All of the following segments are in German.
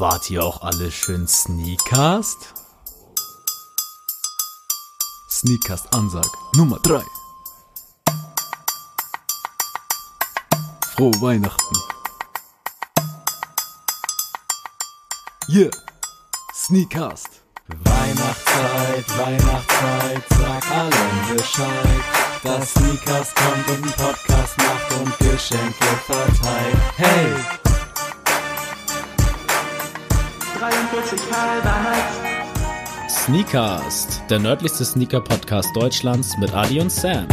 Wart ihr auch alle schön Sneakast? Sneakast Ansag Nummer 3. Frohe Weihnachten. Yeah, Sneakast. Weihnachtszeit, Weihnachtszeit, sag allen Bescheid. Das Sneakast kommt und ein Podcast macht und Geschenke verteilt. Hey! Sneakast, der nördlichste Sneaker-Podcast Deutschlands mit Adi und Sam.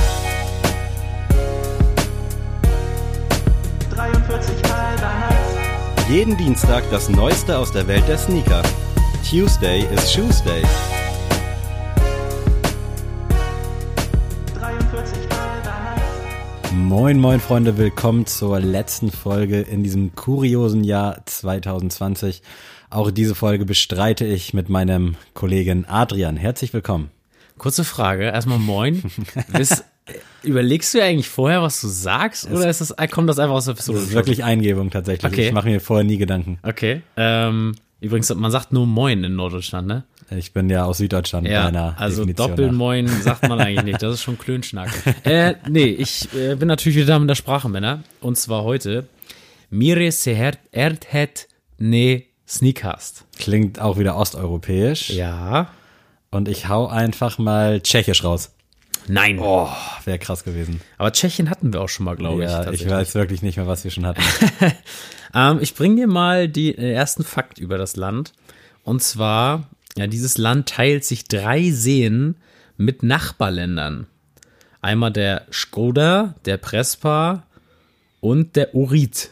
43 halber Nights. Jeden Dienstag das Neueste aus der Welt der Sneaker. Tuesday is Shoes Day. 43 halber Nights. Moin, moin, Freunde, willkommen zur letzten Folge in diesem kuriosen Jahr 2020. Auch diese Folge bestreite ich mit meinem Kollegen Adrian. Herzlich willkommen. Kurze Frage, erstmal moin. Bist, überlegst du eigentlich vorher, was du sagst, oder ist das, kommt das einfach aus der Pistole? Das ist wirklich Eingebung tatsächlich. Okay. Ich mache mir vorher nie Gedanken. Okay. Ähm, übrigens, man sagt nur moin in Norddeutschland, ne? Ich bin ja aus Süddeutschland Ja, deiner also. Doppelmoin sagt man eigentlich nicht, das ist schon Klönschnack. äh, nee, ich äh, bin natürlich wieder da mit der Sprache, Männer. Und zwar heute, Mire seher erdhet ne Sneakast. Klingt auch wieder osteuropäisch. Ja. Und ich hau einfach mal tschechisch raus. Nein. Oh, wäre krass gewesen. Aber Tschechien hatten wir auch schon mal, glaube ich. ja, ich weiß wirklich nicht mehr, was wir schon hatten. Ähm, ich bringe dir mal die äh, ersten Fakt über das Land. Und zwar, ja, dieses Land teilt sich drei Seen mit Nachbarländern. Einmal der Skoda, der Prespa und der Urit.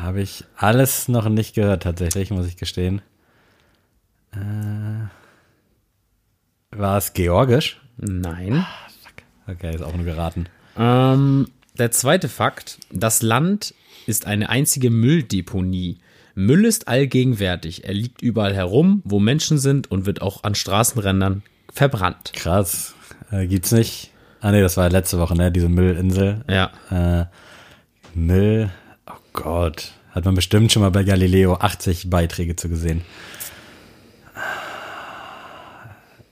Habe ich alles noch nicht gehört, tatsächlich, muss ich gestehen. Äh, war es georgisch? Nein. Okay, ist auch nur geraten. Ähm, der zweite Fakt, das Land ist eine einzige Mülldeponie. Müll ist allgegenwärtig. Er liegt überall herum, wo Menschen sind und wird auch an Straßenrändern verbrannt. Krass. Äh, gibt's nicht? Ah nee, das war letzte Woche, ne? Diese Müllinsel. Ja. Äh, Müll. Gott. Hat man bestimmt schon mal bei Galileo 80 Beiträge zu gesehen.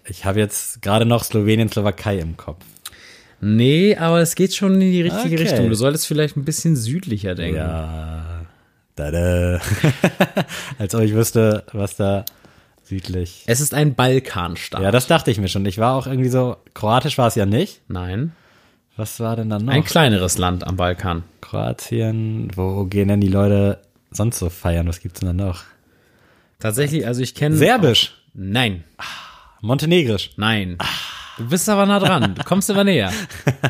Ich habe jetzt gerade noch Slowenien, Slowakei im Kopf. Nee, aber es geht schon in die richtige Okay. Richtung. Du solltest vielleicht ein bisschen südlicher denken. Ja. Da, Als ob ich wüsste, was da südlich. Es ist ein Balkanstaat. Ja, das dachte ich mir schon. Ich war auch irgendwie so, kroatisch war es ja nicht. Nein. Was war denn dann noch? Ein kleineres Land am Balkan. Kroatien. Wo gehen denn die Leute sonst so feiern? Was gibt's denn da noch? Tatsächlich, also ich kenne. Serbisch. Nein. Montenegrisch. Nein. Du bist aber nah dran. Du kommst immer näher.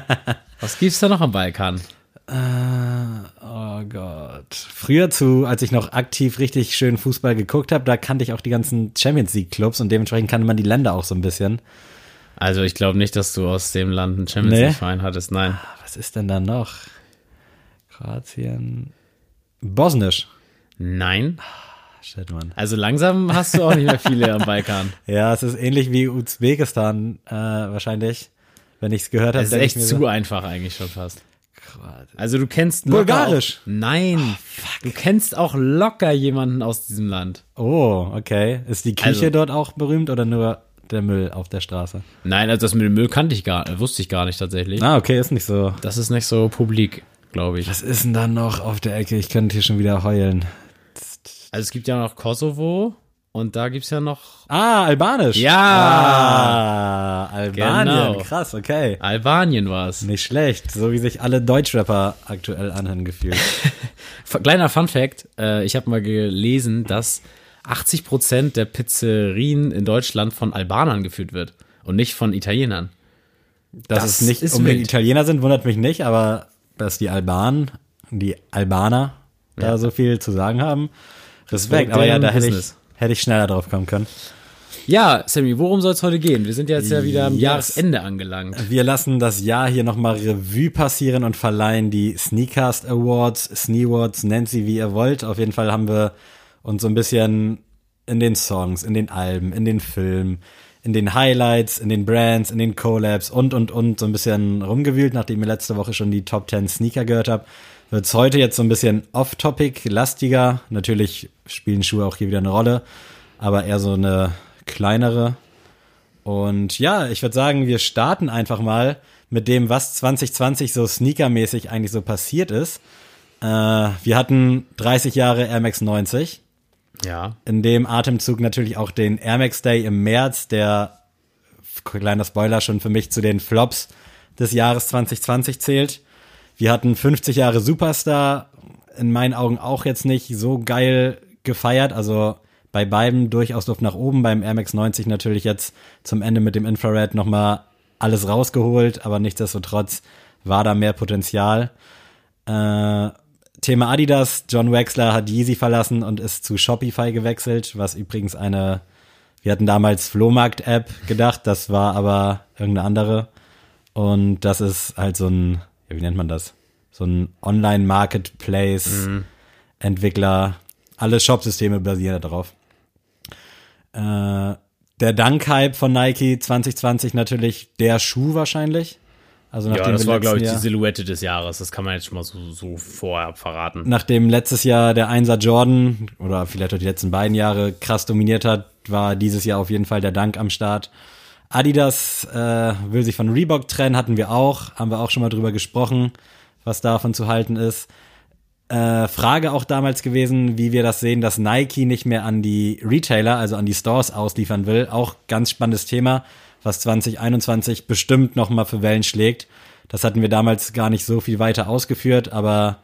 Was gibt's da noch am Balkan? Oh Gott. Früher zu, als ich noch aktiv richtig schön Fußball geguckt habe, da kannte ich auch die ganzen Champions League Clubs und dementsprechend kannte man die Länder auch so ein bisschen. Also ich glaube nicht, dass du aus dem Land einen Champions Nee. League Verein hattest. Nein. Was ist denn da noch? Kroatien. Bosnisch. Nein. Shit, Mann. Also langsam hast du auch nicht mehr viele am Balkan. Ja, es ist ähnlich wie Usbekistan äh, wahrscheinlich. Wenn ich es gehört habe, Es ist echt zu einfach eigentlich schon fast. Also du kennst Bulgarisch. Auch, nein. du kennst auch locker jemanden aus diesem Land. Oh, okay. Ist die Küche Also- dort auch berühmt oder nur der Müll auf der Straße? Nein, also das mit dem Müll kannte ich gar, wusste ich gar nicht tatsächlich. Ah, okay, ist nicht so. Das ist nicht so publik, glaube ich. Was ist denn da noch auf der Ecke? Ich könnte hier schon wieder heulen. Also es gibt ja noch Kosovo und da gibt's ja noch Ah, Albanisch. Ja. Ah, Albanien. Genau. Krass, okay. Albanien war's. Nicht schlecht. So wie sich alle Deutschrapper aktuell anhören gefühlt. Kleiner Fun Fact, äh, ich habe mal gelesen, dass 80% der Pizzerien in Deutschland von Albanern geführt wird und nicht von Italienern. Dass Das es nicht ist unbedingt wild. Italiener sind, wundert mich nicht, aber dass die Albanen, die Albaner da so viel zu sagen haben, Respekt. Aber ja, da hätte ich, hätte ich schneller drauf kommen können. Ja, Sammy, worum soll es heute gehen? Wir sind jetzt ja wieder am Yes. Jahresende angelangt. Wir lassen das Jahr hier nochmal Revue passieren und verleihen die Sneakcast Awards, Sneawards, nennt sie wie ihr wollt. Auf jeden Fall haben wir uns so ein bisschen in den Songs, in den Alben, in den Filmen, in den Highlights, in den Brands, in den Collabs und, und, und so ein bisschen rumgewühlt, nachdem ihr letzte Woche schon die Top 10 Sneaker gehört habt. Wird's heute jetzt so ein bisschen off-topic, lastiger. Natürlich spielen Schuhe auch hier wieder eine Rolle, aber eher so eine kleinere. Und ja, ich würde sagen, wir starten einfach mal mit dem, was 2020 so sneakermäßig eigentlich so passiert ist. Äh, wir hatten 30 Jahre Air Max 90. Ja. In dem Atemzug natürlich auch den Air Max Day im März, der, kleiner Spoiler, schon für mich zu den Flops des Jahres 2020 zählt. Wir hatten 50 Jahre Superstar, in meinen Augen auch jetzt nicht so geil gefeiert, also bei beiden durchaus Luft nach oben, beim Air Max 90 natürlich jetzt zum Ende mit dem Infrared nochmal alles rausgeholt, aber nichtsdestotrotz war da mehr Potenzial. Äh, Thema Adidas, John Wexler hat Yeezy verlassen und ist zu Shopify gewechselt, was übrigens eine, wir hatten damals Flohmarkt-App gedacht, das war aber irgendeine andere. Und das ist halt so ein, ja, wie nennt man das? So ein Online-Marketplace-Entwickler. Alle Shopsysteme basieren darauf. Äh, der Dunk-Hype von Nike 2020 natürlich der Schuh wahrscheinlich. Also Ja, das war, glaube ich, letzten die Jahr- Silhouette des Jahres. Das kann man jetzt schon mal so, so vorher verraten. Nachdem letztes Jahr der Einser Jordan oder vielleicht auch die letzten beiden Jahre krass dominiert hat, war dieses Jahr auf jeden Fall der Dank am Start. Adidas äh, will sich von Reebok trennen, hatten wir auch, haben wir auch schon mal drüber gesprochen, was davon zu halten ist. Äh, Frage auch damals gewesen, wie wir das sehen, dass Nike nicht mehr an die Retailer, also an die Stores ausliefern will. Auch ganz spannendes Thema, was 2021 bestimmt noch mal für Wellen schlägt. Das hatten wir damals gar nicht so viel weiter ausgeführt, aber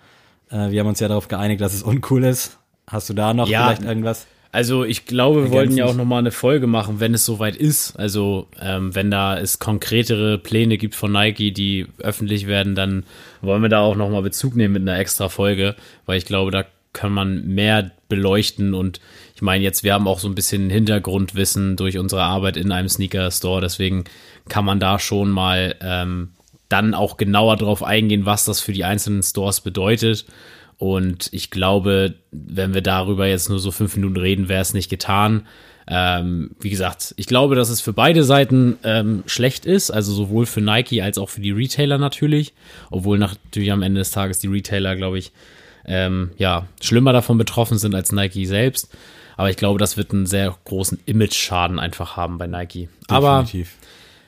äh, wir haben uns ja darauf geeinigt, dass es uncool ist. Hast du da noch Ja. vielleicht irgendwas? Also ich glaube, wir wollten ja auch Ergänzend. noch mal eine Folge machen, wenn es soweit ist. Also ähm, wenn da es konkretere Pläne gibt von Nike, die öffentlich werden, dann wollen wir da auch noch mal Bezug nehmen mit einer extra Folge, weil ich glaube, da kann man mehr beleuchten und ich meine jetzt, wir haben auch so ein bisschen Hintergrundwissen durch unsere Arbeit in einem Sneaker-Store, deswegen kann man da schon mal ähm, dann auch genauer drauf eingehen, was das für die einzelnen Stores bedeutet. Und ich glaube, wenn wir darüber jetzt nur so fünf Minuten reden, wäre es nicht getan. Ähm, wie gesagt, ich glaube, dass es für beide Seiten ähm, schlecht ist, also sowohl für Nike als auch für die Retailer natürlich, obwohl natürlich am Ende des Tages die Retailer, glaube ich, ähm, ja, schlimmer davon betroffen sind als Nike selbst. Aber ich glaube, das wird einen sehr großen Image-Schaden einfach haben bei Nike. Aber Definitiv.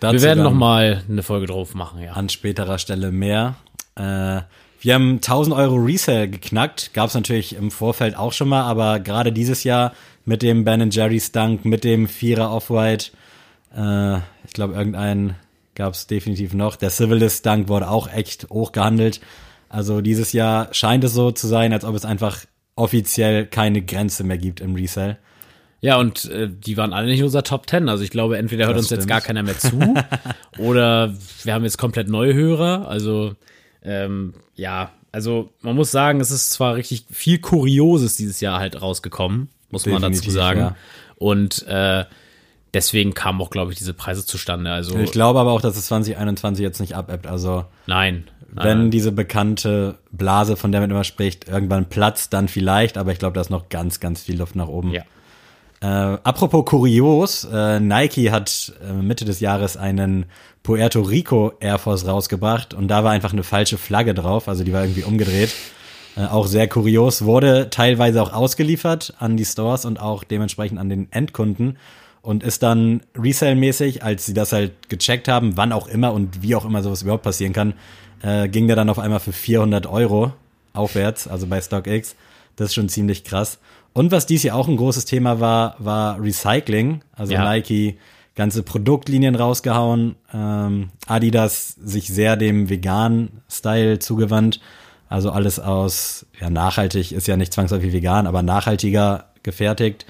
wir Dazu werden dann noch mal eine Folge drauf machen, ja. an späterer Stelle mehr. Äh, wir haben 1000 Euro Resale geknackt. Gab es natürlich im Vorfeld auch schon mal, aber gerade dieses Jahr mit dem Ben Jerry's Dunk, mit dem Vierer Off-White, äh, ich glaube, irgendeinen gab es definitiv noch. Der Civilist Dunk wurde auch echt hoch gehandelt. Also dieses Jahr scheint es so zu sein, als ob es einfach offiziell keine Grenze mehr gibt im Resale. Ja, und äh, die waren alle nicht in unserer Top 10. Also ich glaube, entweder hört Das uns jetzt stimmt. gar keiner mehr zu oder wir haben jetzt komplett neue Hörer. Also ähm, ja, also man muss sagen, es ist zwar richtig viel Kurioses dieses Jahr halt rausgekommen, muss man dazu Definitiv, sagen. ja. Und äh, deswegen kamen auch, glaube ich, diese Preise zustande. Also Ich glaube aber auch, dass es 2021 jetzt nicht abebbt. Also nein. nein, wenn diese bekannte Blase, von der man immer spricht, irgendwann platzt, dann vielleicht, aber ich glaube, da ist noch ganz, ganz viel Luft nach oben. Ja. Äh, apropos kurios, äh, Nike hat äh, Mitte des Jahres einen Puerto Rico Air Force rausgebracht und da war einfach eine falsche Flagge drauf, also die war irgendwie umgedreht. Äh, auch sehr kurios, wurde teilweise auch ausgeliefert an die Stores und auch dementsprechend an den Endkunden und ist dann Resale-mäßig, als sie das halt gecheckt haben, wann auch immer und wie auch immer sowas überhaupt passieren kann, äh, ging der dann auf einmal für 400 Euro aufwärts, also bei StockX. Das ist schon ziemlich krass. Und was dies Jahr auch ein großes Thema war, war Recycling. Also Ja. Nike ganze Produktlinien rausgehauen, ähm, Adidas sich sehr dem veganen Style zugewandt. Also alles aus, ja, nachhaltig ist ja nicht zwangsläufig vegan, aber nachhaltiger gefertigt.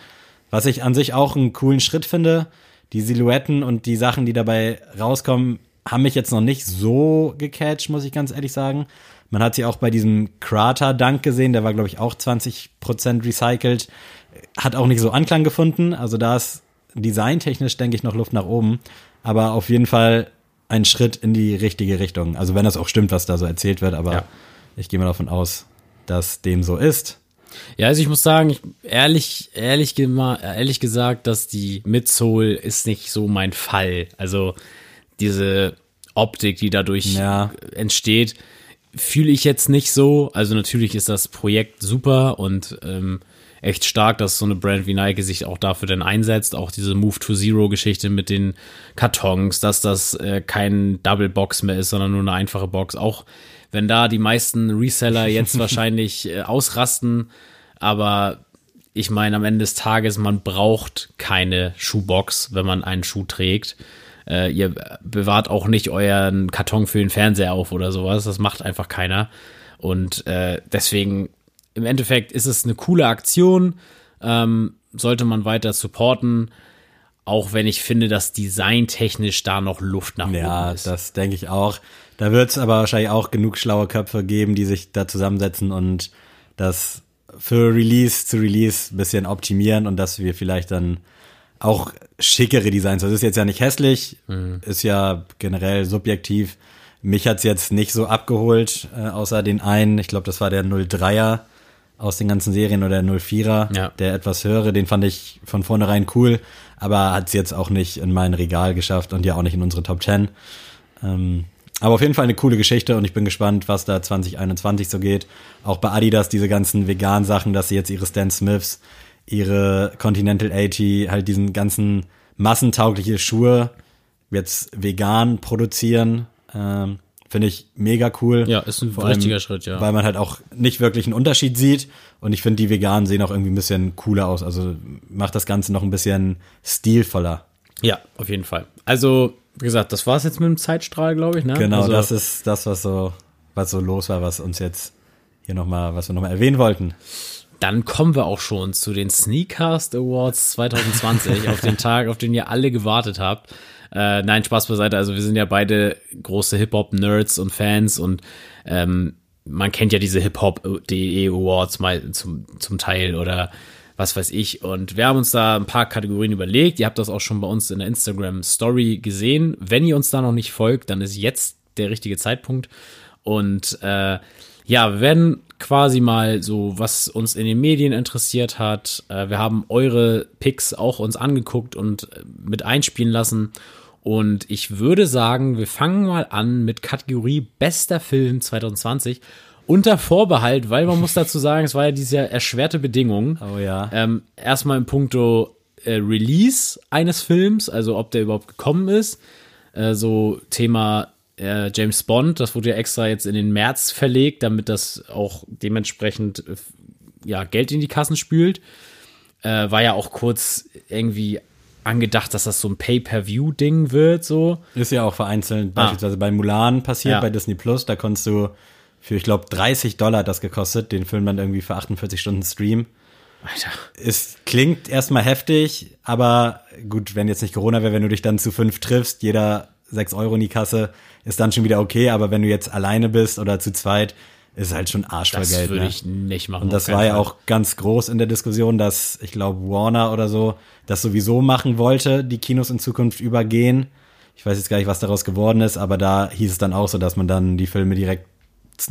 Was ich an sich auch einen coolen Schritt finde. Die Silhouetten und die Sachen, die dabei rauskommen, haben mich jetzt noch nicht so gecatcht, muss ich ganz ehrlich sagen. Man hat sie auch bei diesem Krater Dunk gesehen, der war, glaube ich, auch 20% recycelt. Hat auch nicht so Anklang gefunden. Also da ist designtechnisch, denke ich, noch Luft nach oben. Aber auf jeden Fall ein Schritt in die richtige Richtung. Also wenn das auch stimmt, was da so erzählt wird, aber Ja. ich gehe mal davon aus, dass dem so ist. Ja, also ich muss sagen, ich, ehrlich, ehrlich, ehrlich gesagt, dass die Midsole ist nicht so mein Fall. Also diese Optik, die dadurch Ja. entsteht, fühle ich jetzt nicht so. Also natürlich ist das Projekt super und ähm, echt stark, dass so eine Brand wie Nike sich auch dafür dann einsetzt. Auch diese Move to Zero Geschichte mit den Kartons, dass das äh, kein Double Box mehr ist, sondern nur eine einfache Box. Auch wenn da die meisten Reseller jetzt wahrscheinlich äh, ausrasten, aber ich meine, am Ende des Tages, man braucht keine Schuhbox, wenn man einen Schuh trägt. Äh, ihr bewahrt auch nicht euren Karton für den Fernseher auf oder sowas. Das macht einfach keiner. Und äh, deswegen, im Endeffekt ist es eine coole Aktion. Ähm, sollte man weiter supporten. Auch wenn ich finde, dass designtechnisch da noch Luft nach Ja, oben ist. das denke ich auch. Da wird es aber wahrscheinlich auch genug schlaue Köpfe geben, die sich da zusammensetzen und das für Release zu Release ein bisschen optimieren und dass wir vielleicht dann auch schickere Designs. Das ist jetzt ja nicht hässlich, ist ja generell subjektiv. Mich hat's jetzt nicht so abgeholt, äh, außer den einen, ich glaube, das war der 03er aus den ganzen Serien oder der 04er, Ja. der etwas höhere, den fand ich von vornherein cool, aber hat's jetzt auch nicht in mein Regal geschafft und ja auch nicht in unsere Top 10. Ähm, aber auf jeden Fall eine coole Geschichte und ich bin gespannt, was da 2021 so geht. Auch bei Adidas diese ganzen veganen Sachen, dass sie jetzt ihre Stan Smiths, ihre Continental 80, halt diesen ganzen massentaugliche Schuhe jetzt vegan produzieren. Ähm, Finde ich mega cool. Ja, ist ein Vor richtiger allem, Schritt, ja. Weil man halt auch nicht wirklich einen Unterschied sieht. Und ich finde, die Veganen sehen auch irgendwie ein bisschen cooler aus. Also macht das Ganze noch ein bisschen stilvoller. Ja, auf jeden Fall. Also, wie gesagt, das war's jetzt mit dem Zeitstrahl, glaube ich. Ne? Genau, also, das ist das, was so, was so los war, was uns jetzt hier nochmal, was wir nochmal erwähnen wollten. Dann kommen wir auch schon zu den Sneakcast Awards 2020, auf den Tag, auf den ihr alle gewartet habt. Äh, nein, Spaß beiseite. Also wir sind ja beide große Hip-Hop-Nerds und Fans und ähm, man kennt ja diese Hip-Hop.de Awards mal zum, zum Teil oder was weiß ich. Und wir haben uns da ein paar Kategorien überlegt. Ihr habt das auch schon bei uns in der Instagram Story gesehen. Wenn ihr uns da noch nicht folgt, dann ist jetzt der richtige Zeitpunkt. Und äh, ja, wir werden quasi mal so, was uns in den Medien interessiert hat. Äh, wir haben eure Picks auch uns angeguckt und äh, mit einspielen lassen. Und ich würde sagen, wir fangen mal an mit Kategorie Bester Film 2020. Unter Vorbehalt, weil man muss dazu sagen, es war ja dieses Jahr erschwerte Bedingungen. Oh ja. Ähm, erstmal im Punkto äh, Release eines Films, also ob der überhaupt gekommen ist. Äh, so Thema äh, James Bond, das wurde ja extra jetzt in den März verlegt, damit das auch dementsprechend äh, ja, Geld in die Kassen spült. Äh, war ja auch kurz irgendwie angedacht, dass das so ein Pay-Per-View-Ding wird, so. Ist ja auch vereinzelt, beispielsweise bei Mulan passiert, Ja. bei Disney Plus, da konntest du für, ich glaube, 30 Dollar das gekostet, den Film dann irgendwie für 48 Stunden streamen. Alter. Es klingt erstmal heftig, aber gut, wenn jetzt nicht Corona wäre, wenn du dich dann zu fünf triffst, jeder sechs Euro in die Kasse, ist dann schon wieder okay, aber wenn du jetzt alleine bist oder zu zweit, ist halt schon Arsch Das Geld. würde ne? ich nicht machen. Und das war ja Fall. auch ganz groß in der Diskussion, dass ich glaube Warner oder so das sowieso machen wollte, die Kinos in Zukunft übergehen. Ich weiß jetzt gar nicht, was daraus geworden ist, aber da hieß es dann auch so, dass man dann die Filme direkt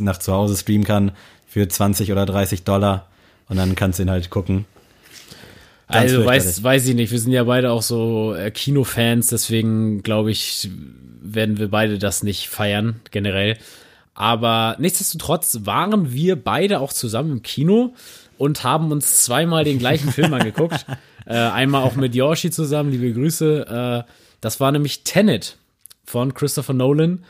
nach zu Hause streamen kann für 20 oder 30 Dollar und dann kannst du ihn halt gucken. Ganz Also weiß, weiß ich nicht, wir sind ja beide auch so äh, Kinofans, deswegen glaube ich, werden wir beide das nicht feiern, generell. Aber nichtsdestotrotz waren wir beide auch zusammen im Kino und haben uns zweimal den gleichen Film angeguckt. Äh, einmal auch mit Yoshi zusammen, liebe Grüße. Äh, das war nämlich Tenet von Christopher Nolan.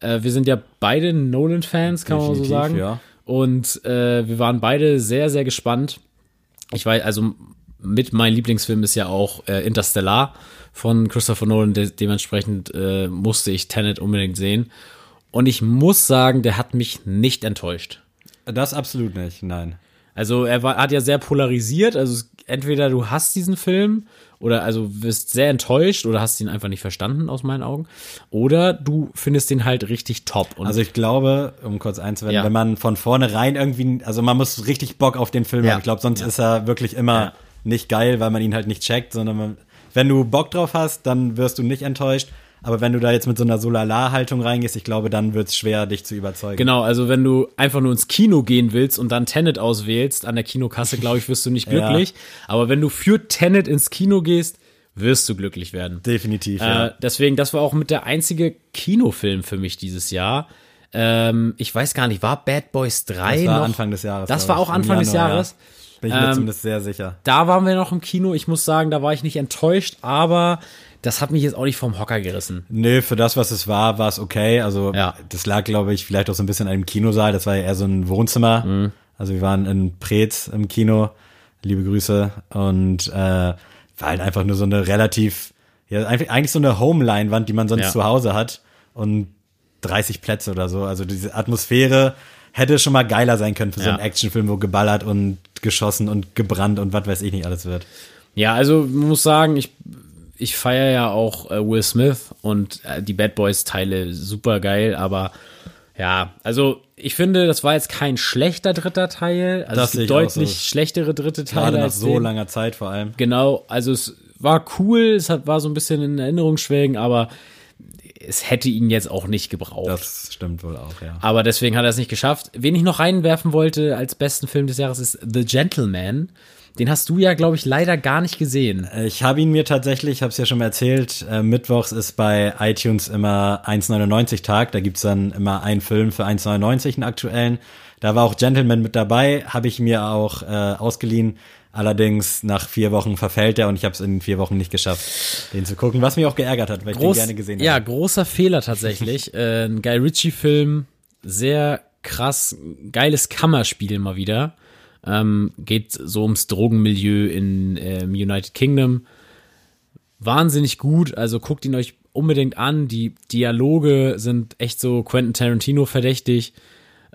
Äh, wir sind ja beide Nolan-Fans, kann man so Definitiv, sagen. ja. Und äh, wir waren beide sehr, sehr gespannt. Ich weiß, also mit mein Lieblingsfilm ist ja auch äh, Interstellar von Christopher Nolan. De dementsprechend äh, musste ich Tenet unbedingt sehen. Und ich muss sagen, der hat mich nicht enttäuscht. Das absolut nicht, nein. Also er war, hat ja sehr polarisiert. Also entweder du hast diesen Film oder also wirst sehr enttäuscht oder hast ihn einfach nicht verstanden aus meinen Augen. Oder du findest den halt richtig top. Und Also ich glaube, um kurz einzuwenden, Ja. wenn man von vornherein irgendwie, also man muss richtig Bock auf den Film Ja. haben. Ich glaube, sonst Ja. ist er wirklich immer. Nicht geil, weil man ihn halt nicht checkt, sondern man, wenn du Bock drauf hast, dann wirst du nicht enttäuscht. Aber wenn du da jetzt mit so einer Solala-Haltung reingehst, ich glaube, dann wird's schwer, dich zu überzeugen. Genau, also wenn du einfach nur ins Kino gehen willst und dann Tenet auswählst, an der Kinokasse, glaube ich, wirst du nicht Ja. glücklich. Aber wenn du für Tenet ins Kino gehst, wirst du glücklich werden. Definitiv, ja. Äh, deswegen, das war auch mit der einzige Kinofilm für mich dieses Jahr. Ähm, ich weiß gar nicht, war Bad Boys 3 Das war noch? Anfang des Jahres. Das war auch Anfang des Januar, Jahres. Ja. Bin ich mir Ähm, zumindest sehr sicher. Da waren wir noch im Kino. Ich muss sagen, da war ich nicht enttäuscht, aber das hat mich jetzt auch nicht vom Hocker gerissen. Nö, für das, was es war, war es okay. Also Ja. das lag, glaube ich, vielleicht auch so ein bisschen an einem Kinosaal. Das war ja eher so ein Wohnzimmer. Mhm. Also wir waren in Preetz im Kino. Liebe Grüße. Und äh, war halt einfach nur so eine relativ, ja, eigentlich eigentlich so eine Home-Leinwand, die man sonst Ja. zu Hause hat. Und 30 Plätze oder so. Also diese Atmosphäre hätte schon mal geiler sein können für so Ja. einen Actionfilm, wo geballert und geschossen und gebrannt und was weiß ich nicht alles wird. Ja, also man muss sagen, ich, ich feiere ja auch äh, Will Smith und äh, die Bad Boys Teile super geil, aber ja, also ich finde, das war jetzt kein schlechter dritter Teil. Also Das es gibt deutlich so. schlechtere dritte Teile Gerade nach als so den. langer Zeit vor allem. Genau, also es war cool, es hat, war so ein bisschen in Erinnerungsschwelgen, aber es hätte ihn jetzt auch nicht gebraucht. Das stimmt wohl auch, ja. Aber deswegen hat er es nicht geschafft. Wen ich noch reinwerfen wollte als besten Film des Jahres ist The Gentleman. Den hast du ja, glaube ich, leider gar nicht gesehen. Ich habe ihn mir tatsächlich, ich habe es ja schon mal erzählt, äh, mittwochs ist bei iTunes immer 1,99 Tag. Da gibt's dann immer einen Film für 1,99, einen aktuellen. Da war auch Gentleman mit dabei, habe ich mir auch äh, ausgeliehen. Allerdings nach vier Wochen verfällt er und ich habe es in vier Wochen nicht geschafft, den zu gucken, was mich auch geärgert hat, weil ich den gerne gesehen ja, habe. großer Fehler tatsächlich. äh, ein Guy Ritchie-Film, sehr krass, geiles Kammerspiel mal wieder. Ähm, geht so ums Drogenmilieu in ähm, United Kingdom. Wahnsinnig gut, also guckt ihn euch unbedingt an. Die Dialoge sind echt so Quentin Tarantino verdächtig.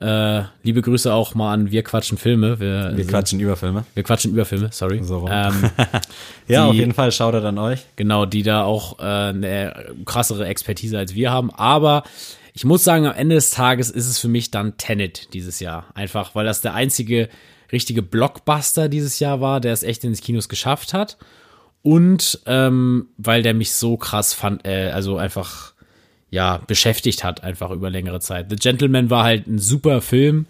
Äh, liebe Grüße auch mal an Wir quatschen Filme. Wir, Wir quatschen über Filme. wir quatschen über Filme, sorry. So rum. ähm, Ja, Die- auf jeden Fall, Shoutout an euch. Genau, die da auch äh, eine krassere Expertise als wir haben. Aber ich muss sagen, am Ende des Tages ist es für mich dann Tenet dieses Jahr. Einfach, weil das der einzige richtige Blockbuster dieses Jahr war, der es echt in die Kinos geschafft hat. Und ähm, weil der mich so krass fand, äh, also einfach ja beschäftigt hat, einfach über längere Zeit. The Gentleman war halt ein super Film,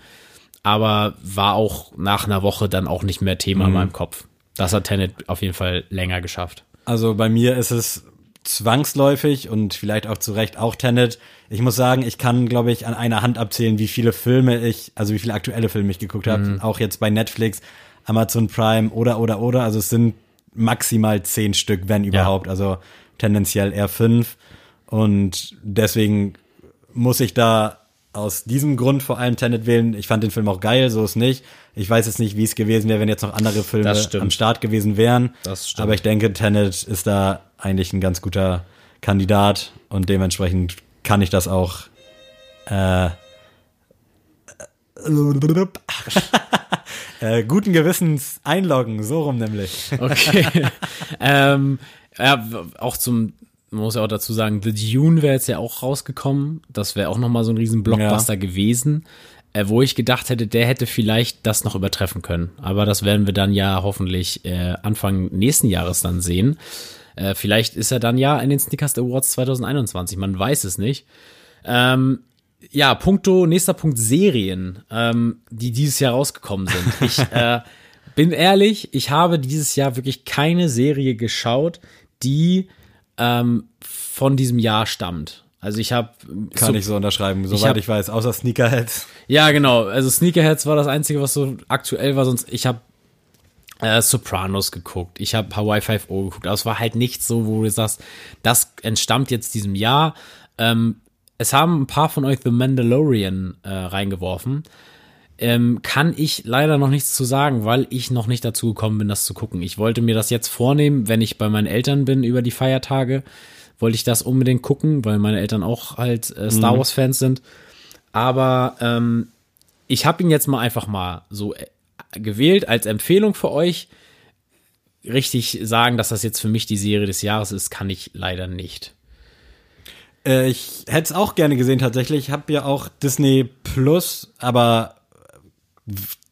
aber war auch nach einer Woche dann auch nicht mehr Thema in meinem Kopf. Das hat Tenet auf jeden Fall länger geschafft. Also bei mir ist es zwangsläufig und vielleicht auch zu Recht auch Tenet. Ich muss sagen, ich kann, glaube ich, an einer Hand abzählen, wie viele Filme ich, also wie viele aktuelle Filme ich geguckt habe. Auch jetzt bei Netflix, Amazon Prime oder, oder, oder. Also es sind maximal zehn Stück, wenn überhaupt. Also tendenziell eher fünf. Und deswegen muss ich da aus diesem Grund vor allem Tenet wählen. Ich fand den Film auch geil, so ist nicht. Ich weiß jetzt nicht, wie es gewesen wäre, wenn jetzt noch andere Filme am Start gewesen wären. Das stimmt. Aber ich denke, Tenet ist da eigentlich ein ganz guter Kandidat und dementsprechend kann ich das auch äh, äh, guten Gewissens einloggen, so rum nämlich. Okay. ähm, ja, auch zum, man muss ja auch dazu sagen, The Dune wäre jetzt ja auch rausgekommen. Das wäre auch nochmal so ein riesen Blockbuster gewesen. Äh, wo ich gedacht hätte, der hätte vielleicht das noch übertreffen können. Aber das werden wir dann ja hoffentlich äh, Anfang nächsten Jahres dann sehen. Äh, vielleicht ist er dann ja in den Sneakers Awards 2021. Man weiß es nicht. Ähm, ja, Punkto, nächster Punkt Serien, ähm, die dieses Jahr rausgekommen sind. Ich äh, bin ehrlich, ich habe dieses Jahr wirklich keine Serie geschaut, die ähm, von diesem Jahr stammt. Also ich habe Kann ich so unterschreiben, soweit hab- ich weiß, außer Sneakerheads. ja, genau. Also Sneakerheads war das Einzige, was so aktuell war. Sonst, ich habe äh, Sopranos geguckt. Ich habe Hawaii 5.0 geguckt. Aber es war halt nicht so, wo du sagst, das entstammt jetzt diesem Jahr. Ähm, es haben ein paar von euch The Mandalorian äh, reingeworfen. Ähm, kann ich leider noch nichts zu sagen, weil ich noch nicht dazu gekommen bin, das zu gucken. Ich wollte mir das jetzt vornehmen, wenn ich bei meinen Eltern bin über die Feiertage, wollte ich das unbedingt gucken, weil meine Eltern auch halt äh, Star Wars Fans sind. Aber ähm, ich habe ihn jetzt mal einfach mal so äh, gewählt als Empfehlung für euch. Richtig sagen, dass das jetzt für mich die Serie des Jahres ist, kann ich leider nicht. Äh, ich hätte es auch gerne gesehen tatsächlich. Ich habe ja auch Disney Plus, aber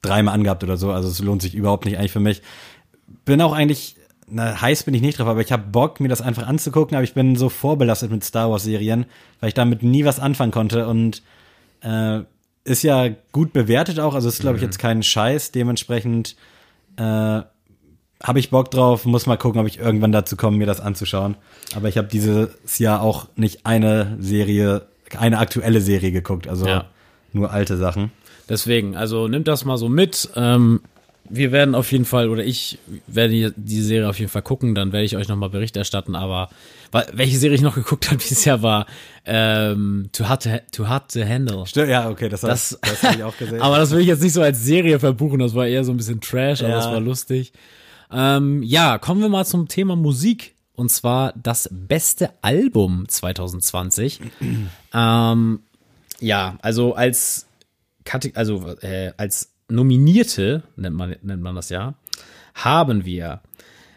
dreimal angehabt oder so. Also es lohnt sich überhaupt nicht eigentlich für mich. Bin auch eigentlich na, heiß bin ich nicht drauf, aber ich habe Bock, mir das einfach anzugucken, aber ich bin so vorbelastet mit Star Wars-Serien, weil ich damit nie was anfangen konnte und äh, ist ja gut bewertet auch, also ist, glaube ich, jetzt kein Scheiß, dementsprechend äh, habe ich Bock drauf, muss mal gucken, ob ich irgendwann dazu komme, mir das anzuschauen. Aber ich habe dieses Jahr auch nicht eine Serie, eine aktuelle Serie geguckt, also Ja. nur alte Sachen. Deswegen, also nimmt das mal so mit. Ähm, wir werden auf jeden Fall, oder ich werde die, Serie auf jeden Fall gucken, dann werde ich euch nochmal Bericht erstatten, aber welche Serie ich noch geguckt habe dieses Jahr war ähm, Too, Hard to, Too Hard to Handle. Stimmt, ja, okay, das, Das, das, das habe ich auch gesehen. aber das will ich jetzt nicht so als Serie verbuchen, das war eher so ein bisschen Trash, aber Ja. das war lustig. Ähm, ja, kommen wir mal zum Thema Musik. Und zwar das beste Album 2020. ähm, ja, also als Kate also äh, als Nominierte nennt man nennt man das ja, haben wir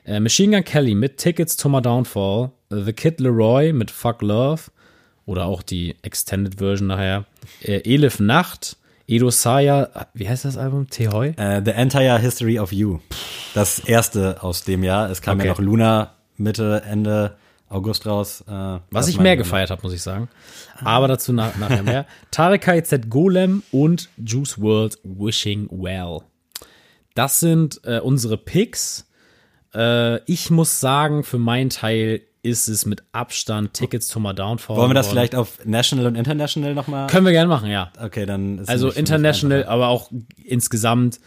äh, Machine Gun Kelly mit Tickets to My Downfall, The Kid Leroy mit Fuck Love oder auch die Extended Version nachher, äh, Elif Nacht, Edo Saya, wie heißt das Album? Tehoi? Äh, The Entire History of You. Das erste aus dem Jahr. Es kam Okay. ja noch Luna Mitte, Ende August raus. Äh, Was ich mehr gefeiert habe, muss ich sagen. Aber dazu nach, nachher mehr. Tarek KZ Golem und Juice World Wishing Well. Das sind äh, unsere Picks. Äh, ich muss sagen, für meinen Teil ist es mit Abstand Tickets to My Downfall. Wollen wir das vielleicht auf National und International nochmal? Können wir gerne machen, ja. Okay, dann ist Also international, aber auch insgesamt,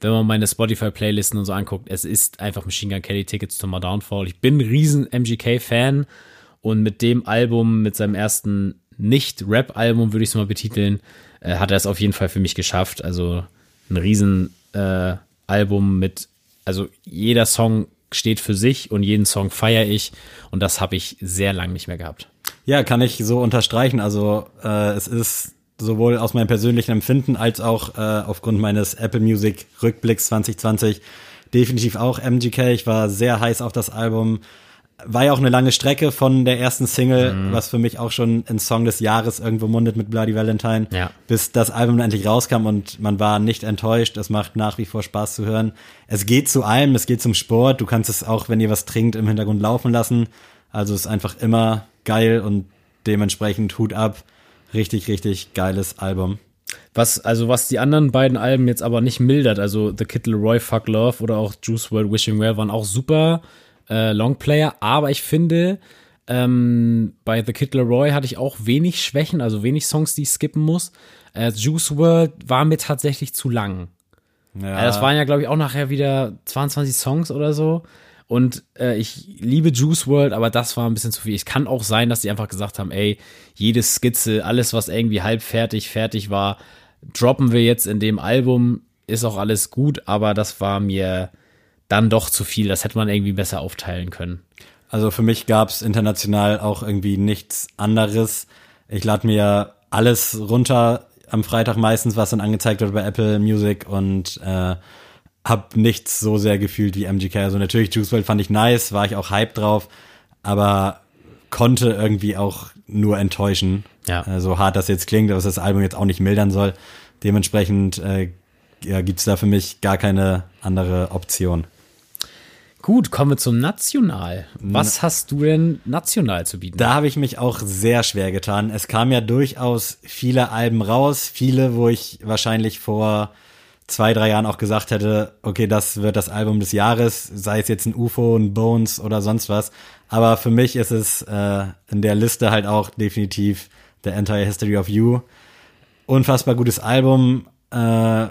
wenn man meine Spotify-Playlisten und so anguckt, es ist einfach Machine Gun Kelly Tickets to My Downfall. Ich bin ein riesen MGK-Fan und mit dem Album, mit seinem ersten Nicht-Rap-Album, würde ich es mal betiteln, äh, hat er es auf jeden Fall für mich geschafft. Also ein riesen äh, Album mit, also jeder Song steht für sich und jeden Song feiere ich und das habe ich sehr lang nicht mehr gehabt. Ja, kann ich so unterstreichen. Also äh, es ist sowohl aus meinem persönlichen Empfinden als auch äh, aufgrund meines Apple Music Rückblicks 2020 definitiv auch MGK. Ich war sehr heiß auf das Album. War ja auch eine lange Strecke von der ersten Single, Mhm. was für mich auch schon ein Song des Jahres irgendwo mundet mit Bloody Valentine, Ja. bis das Album endlich rauskam und man war nicht enttäuscht. Es macht nach wie vor Spaß zu hören. Es geht zu allem, es geht zum Sport. Du kannst es auch, wenn ihr was trinkt, im Hintergrund laufen lassen. Also es ist einfach immer geil und dementsprechend Hut ab. Richtig, richtig geiles Album. Was, also was die anderen beiden Alben jetzt aber nicht mildert, also The Kid Leroy, Fuck Love oder auch Juice WRLD, Wishing Well waren auch super äh, Longplayer, aber ich finde, ähm, bei The Kid Leroy hatte ich auch wenig Schwächen, also wenig Songs, die ich skippen muss. Äh, Juice WRLD war mir tatsächlich zu lang. Ja, Äh, Das waren ja, glaube ich, auch nachher wieder 22 Songs oder so. Und äh, ich liebe Juice World, aber das war ein bisschen zu viel. Es kann auch sein, dass die einfach gesagt haben, ey, jede Skizze, alles, was irgendwie halb fertig, fertig war, droppen wir jetzt in dem Album, ist auch alles gut, aber das war mir dann doch zu viel. Das hätte man irgendwie besser aufteilen können. Also für mich gab's international auch irgendwie nichts anderes. Ich lade mir alles runter am Freitag meistens, was dann angezeigt wird bei Apple Music und äh, hab nichts so sehr gefühlt wie MGK. Also natürlich Juice WRLD fand ich nice, war ich auch hype drauf, aber konnte irgendwie auch nur enttäuschen. Ja. Äh, so hart das jetzt klingt, dass das Album jetzt auch nicht mildern soll. Dementsprechend äh, ja, gibt's da für mich gar keine andere Option. Gut, kommen wir zum National. Was hast du denn national zu bieten? Da habe ich mich auch sehr schwer getan. Es kamen ja durchaus viele Alben raus, viele, wo ich wahrscheinlich vor zwei, drei Jahren auch gesagt hätte, okay, das wird das Album des Jahres, sei es jetzt ein UFO, ein Bones oder sonst was. Aber für mich ist es äh, in der Liste halt auch definitiv The Entire History of You. Unfassbar gutes Album. Äh,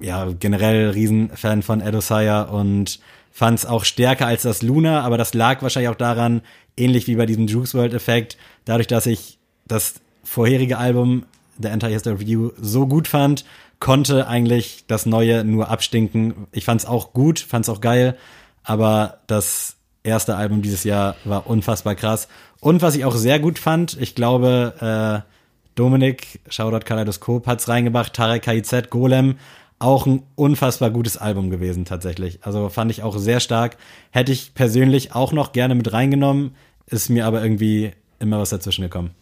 ja, generell Riesenfan von Edo Saya und fand es auch stärker als das Luna, aber das lag wahrscheinlich auch daran, ähnlich wie bei diesem Juice World Effekt, dadurch, dass ich das vorherige Album The Entire History of You so gut fand, konnte eigentlich das neue nur abstinken. Ich fand es auch gut, fand es auch geil, aber das erste Album dieses Jahr war unfassbar krass. Und was ich auch sehr gut fand, ich glaube, äh, Dominik, Shoutout Kaleidoskop, hat's reingebracht, Tarek KIZ, Golem, auch ein unfassbar gutes Album gewesen tatsächlich. Also fand ich auch sehr stark. Hätte ich persönlich auch noch gerne mit reingenommen, ist mir aber irgendwie immer was dazwischen gekommen.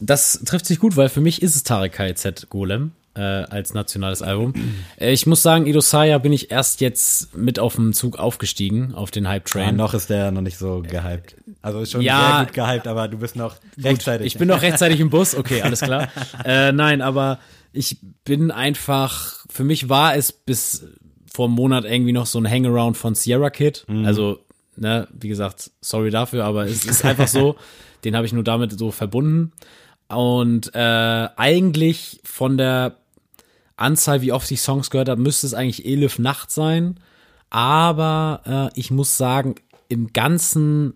Das trifft sich gut, weil für mich ist es Tarek KZ Golem. Äh, als nationales Album. Äh, ich muss sagen, Idosaya bin ich erst jetzt mit auf dem Zug aufgestiegen, auf den Hype Ja, Train. noch ist der noch nicht so gehypt. Also ist schon Ja. sehr gut gehypt, aber du bist noch rechtzeitig. Ich bin noch rechtzeitig im Bus, okay, alles klar. äh, nein, aber ich bin einfach, für mich war es bis vor einem Monat irgendwie noch so ein Hangaround von Sierra Kid. Also, ne, wie gesagt, sorry dafür, aber es ist einfach so, den habe ich nur damit so verbunden. Und äh, eigentlich von der Anzahl, wie oft ich Songs gehört habe, müsste es eigentlich Elif Nacht sein. Aber äh, ich muss sagen, im ganzen,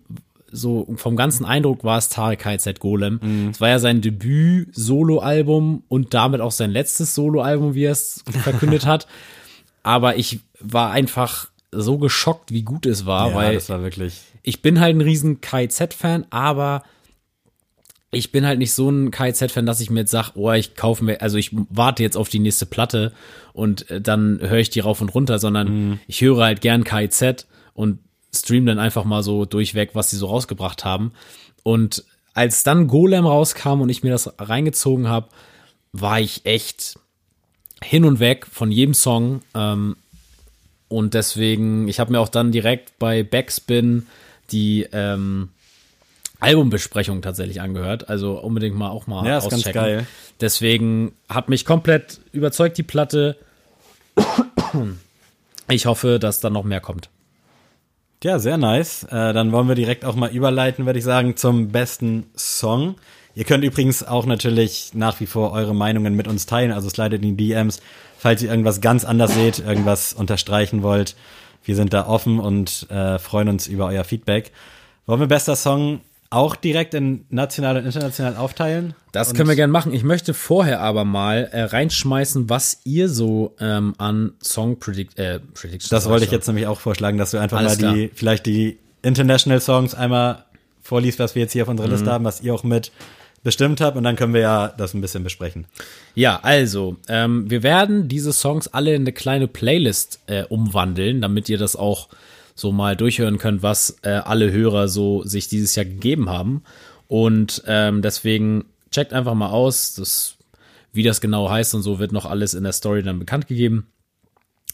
so vom ganzen Eindruck war es Tarek KZ Golem. Es war ja sein Debüt-Solo-Album und damit auch sein letztes Solo-Album, wie er es verkündet hat. Aber ich war einfach so geschockt, wie gut es war, ja, weil war wirklich. ich bin halt ein riesen KZ-Fan, aber ich bin halt nicht so ein KZ-Fan, dass ich mir jetzt sage, oh, ich kaufe mir, also ich warte jetzt auf die nächste Platte und äh, dann höre ich die rauf und runter, sondern ich höre halt gern KZ und stream dann einfach mal so durchweg, was sie so rausgebracht haben. Und als dann Golem rauskam und ich mir das reingezogen habe, war ich echt hin und weg von jedem Song. Ähm, und deswegen, ich habe mir auch dann direkt bei Backspin die ähm, Albumbesprechung tatsächlich angehört. Also unbedingt mal auch mal Ja, ist ganz auschecken. geil. Deswegen hat mich komplett überzeugt die Platte. Ich hoffe, dass da noch mehr kommt. Ja, sehr nice. Äh, dann wollen wir direkt auch mal überleiten, würde ich sagen, zum besten Song. Ihr könnt übrigens auch natürlich nach wie vor eure Meinungen mit uns teilen, also slidet in die DMs, falls ihr irgendwas ganz anders seht, irgendwas unterstreichen wollt. Wir sind da offen und äh, freuen uns über euer Feedback. Wollen wir bester Song auch direkt in national und international aufteilen? Das und können wir gerne machen. Ich möchte vorher aber mal äh, reinschmeißen, was ihr so ähm, an Song Predict äh, Predictions. Das wollte ich jetzt nämlich auch vorschlagen, dass du einfach Alles mal die, vielleicht die International Songs einmal vorliest, was wir jetzt hier auf unserer Mhm. Liste haben, was ihr auch mit bestimmt habt und dann können wir ja das ein bisschen besprechen. Ja, also, ähm, wir werden diese Songs alle in eine kleine Playlist äh, umwandeln, damit ihr das auch so mal durchhören könnt, was äh, alle Hörer so sich dieses Jahr gegeben haben. Und ähm, deswegen checkt einfach mal aus, das, wie das genau heißt und so wird noch alles in der Story dann bekannt gegeben.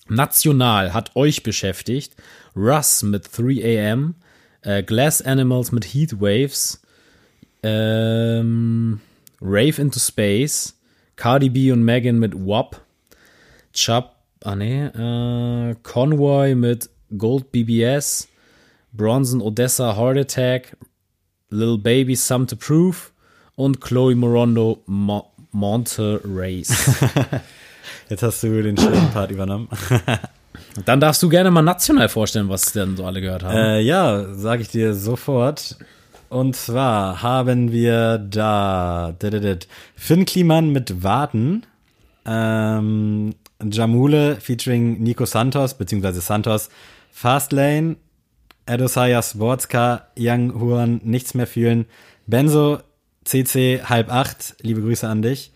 National hat euch beschäftigt. Russ mit 3 AM, äh, Glass Animals mit Heat Waves, ähm, Rave into Space, Cardi B und Megan mit WAP, Chubb, ah nee, äh, Convoy mit Gold BBS, Bronson Odessa Heart Attack, Lil Baby Some to Prove und Chloe Morondo Mo Monte Race. Jetzt hast du den schönen Part übernommen. Dann darfst du gerne mal national vorstellen, was denn so alle gehört haben. äh, ja, sage ich dir sofort. Und zwar haben wir da Finn Kliman mit Warten, ähm, Jamule featuring Nico Santos, beziehungsweise Santos, Fastlane, Adosaya Sportscar, Young Huan, Nichts mehr fühlen, Benzo, CC halb acht, liebe Grüße an dich,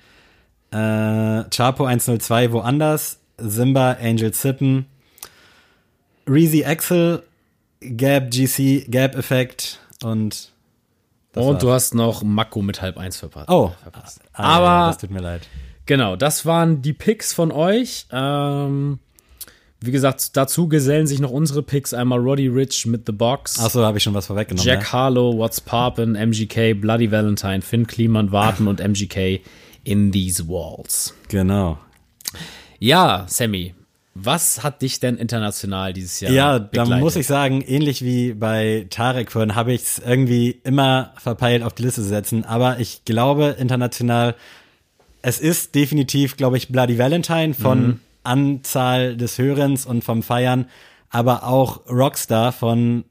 äh, Chapo 102, woanders, Simba, Angel Sippen, Reezy Axel, Gab GC, Gab Effekt und das und war's. du hast noch Mako mit halb eins verpasst. Oh, verpasst. Ah, Aber das tut mir leid. Genau, das waren die Picks von euch. Ähm, wie gesagt, dazu gesellen sich noch unsere Picks. Einmal Roddy Rich mit The Box, Achso, habe ich schon was vorweggenommen. Jack ne? Harlow, What's Poppin', MGK, Bloody Valentine, Finn Kliman, Warten und MGK in These Walls. Genau. Ja, Sammy, was hat dich denn international dieses Jahr Ja, da muss ich sagen, ähnlich wie bei Tarek vorhin, habe ich es irgendwie immer verpeilt, auf die Liste zu setzen. Aber ich glaube, international, es ist definitiv, glaube ich, Bloody Valentine von Mhm. Anzahl des Hörens und vom Feiern, aber auch Rockstar von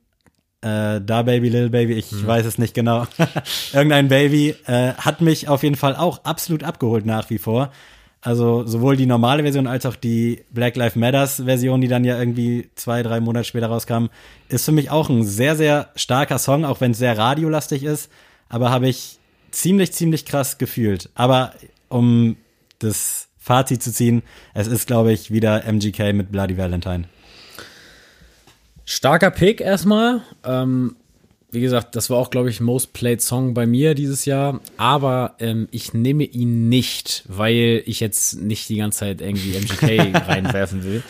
äh, Da Baby, Little Baby, ich Mhm. weiß es nicht genau. Irgendein Baby äh, hat mich auf jeden Fall auch absolut abgeholt nach wie vor. Also sowohl die normale Version als auch die Black Lives Matters Version, die dann ja irgendwie zwei, drei Monate später rauskam, ist für mich auch ein sehr, sehr starker Song, auch wenn es sehr radiolastig ist. Aber habe ich ziemlich, ziemlich krass gefühlt. Aber um das Fazit zu ziehen, es ist, glaube ich, wieder MGK mit Bloody Valentine. Starker Pick erstmal. Ähm, wie gesagt, das war auch, glaube ich, Most Played Song bei mir dieses Jahr. Aber ähm, ich nehme ihn nicht, weil ich jetzt nicht die ganze Zeit irgendwie MGK reinwerfen will.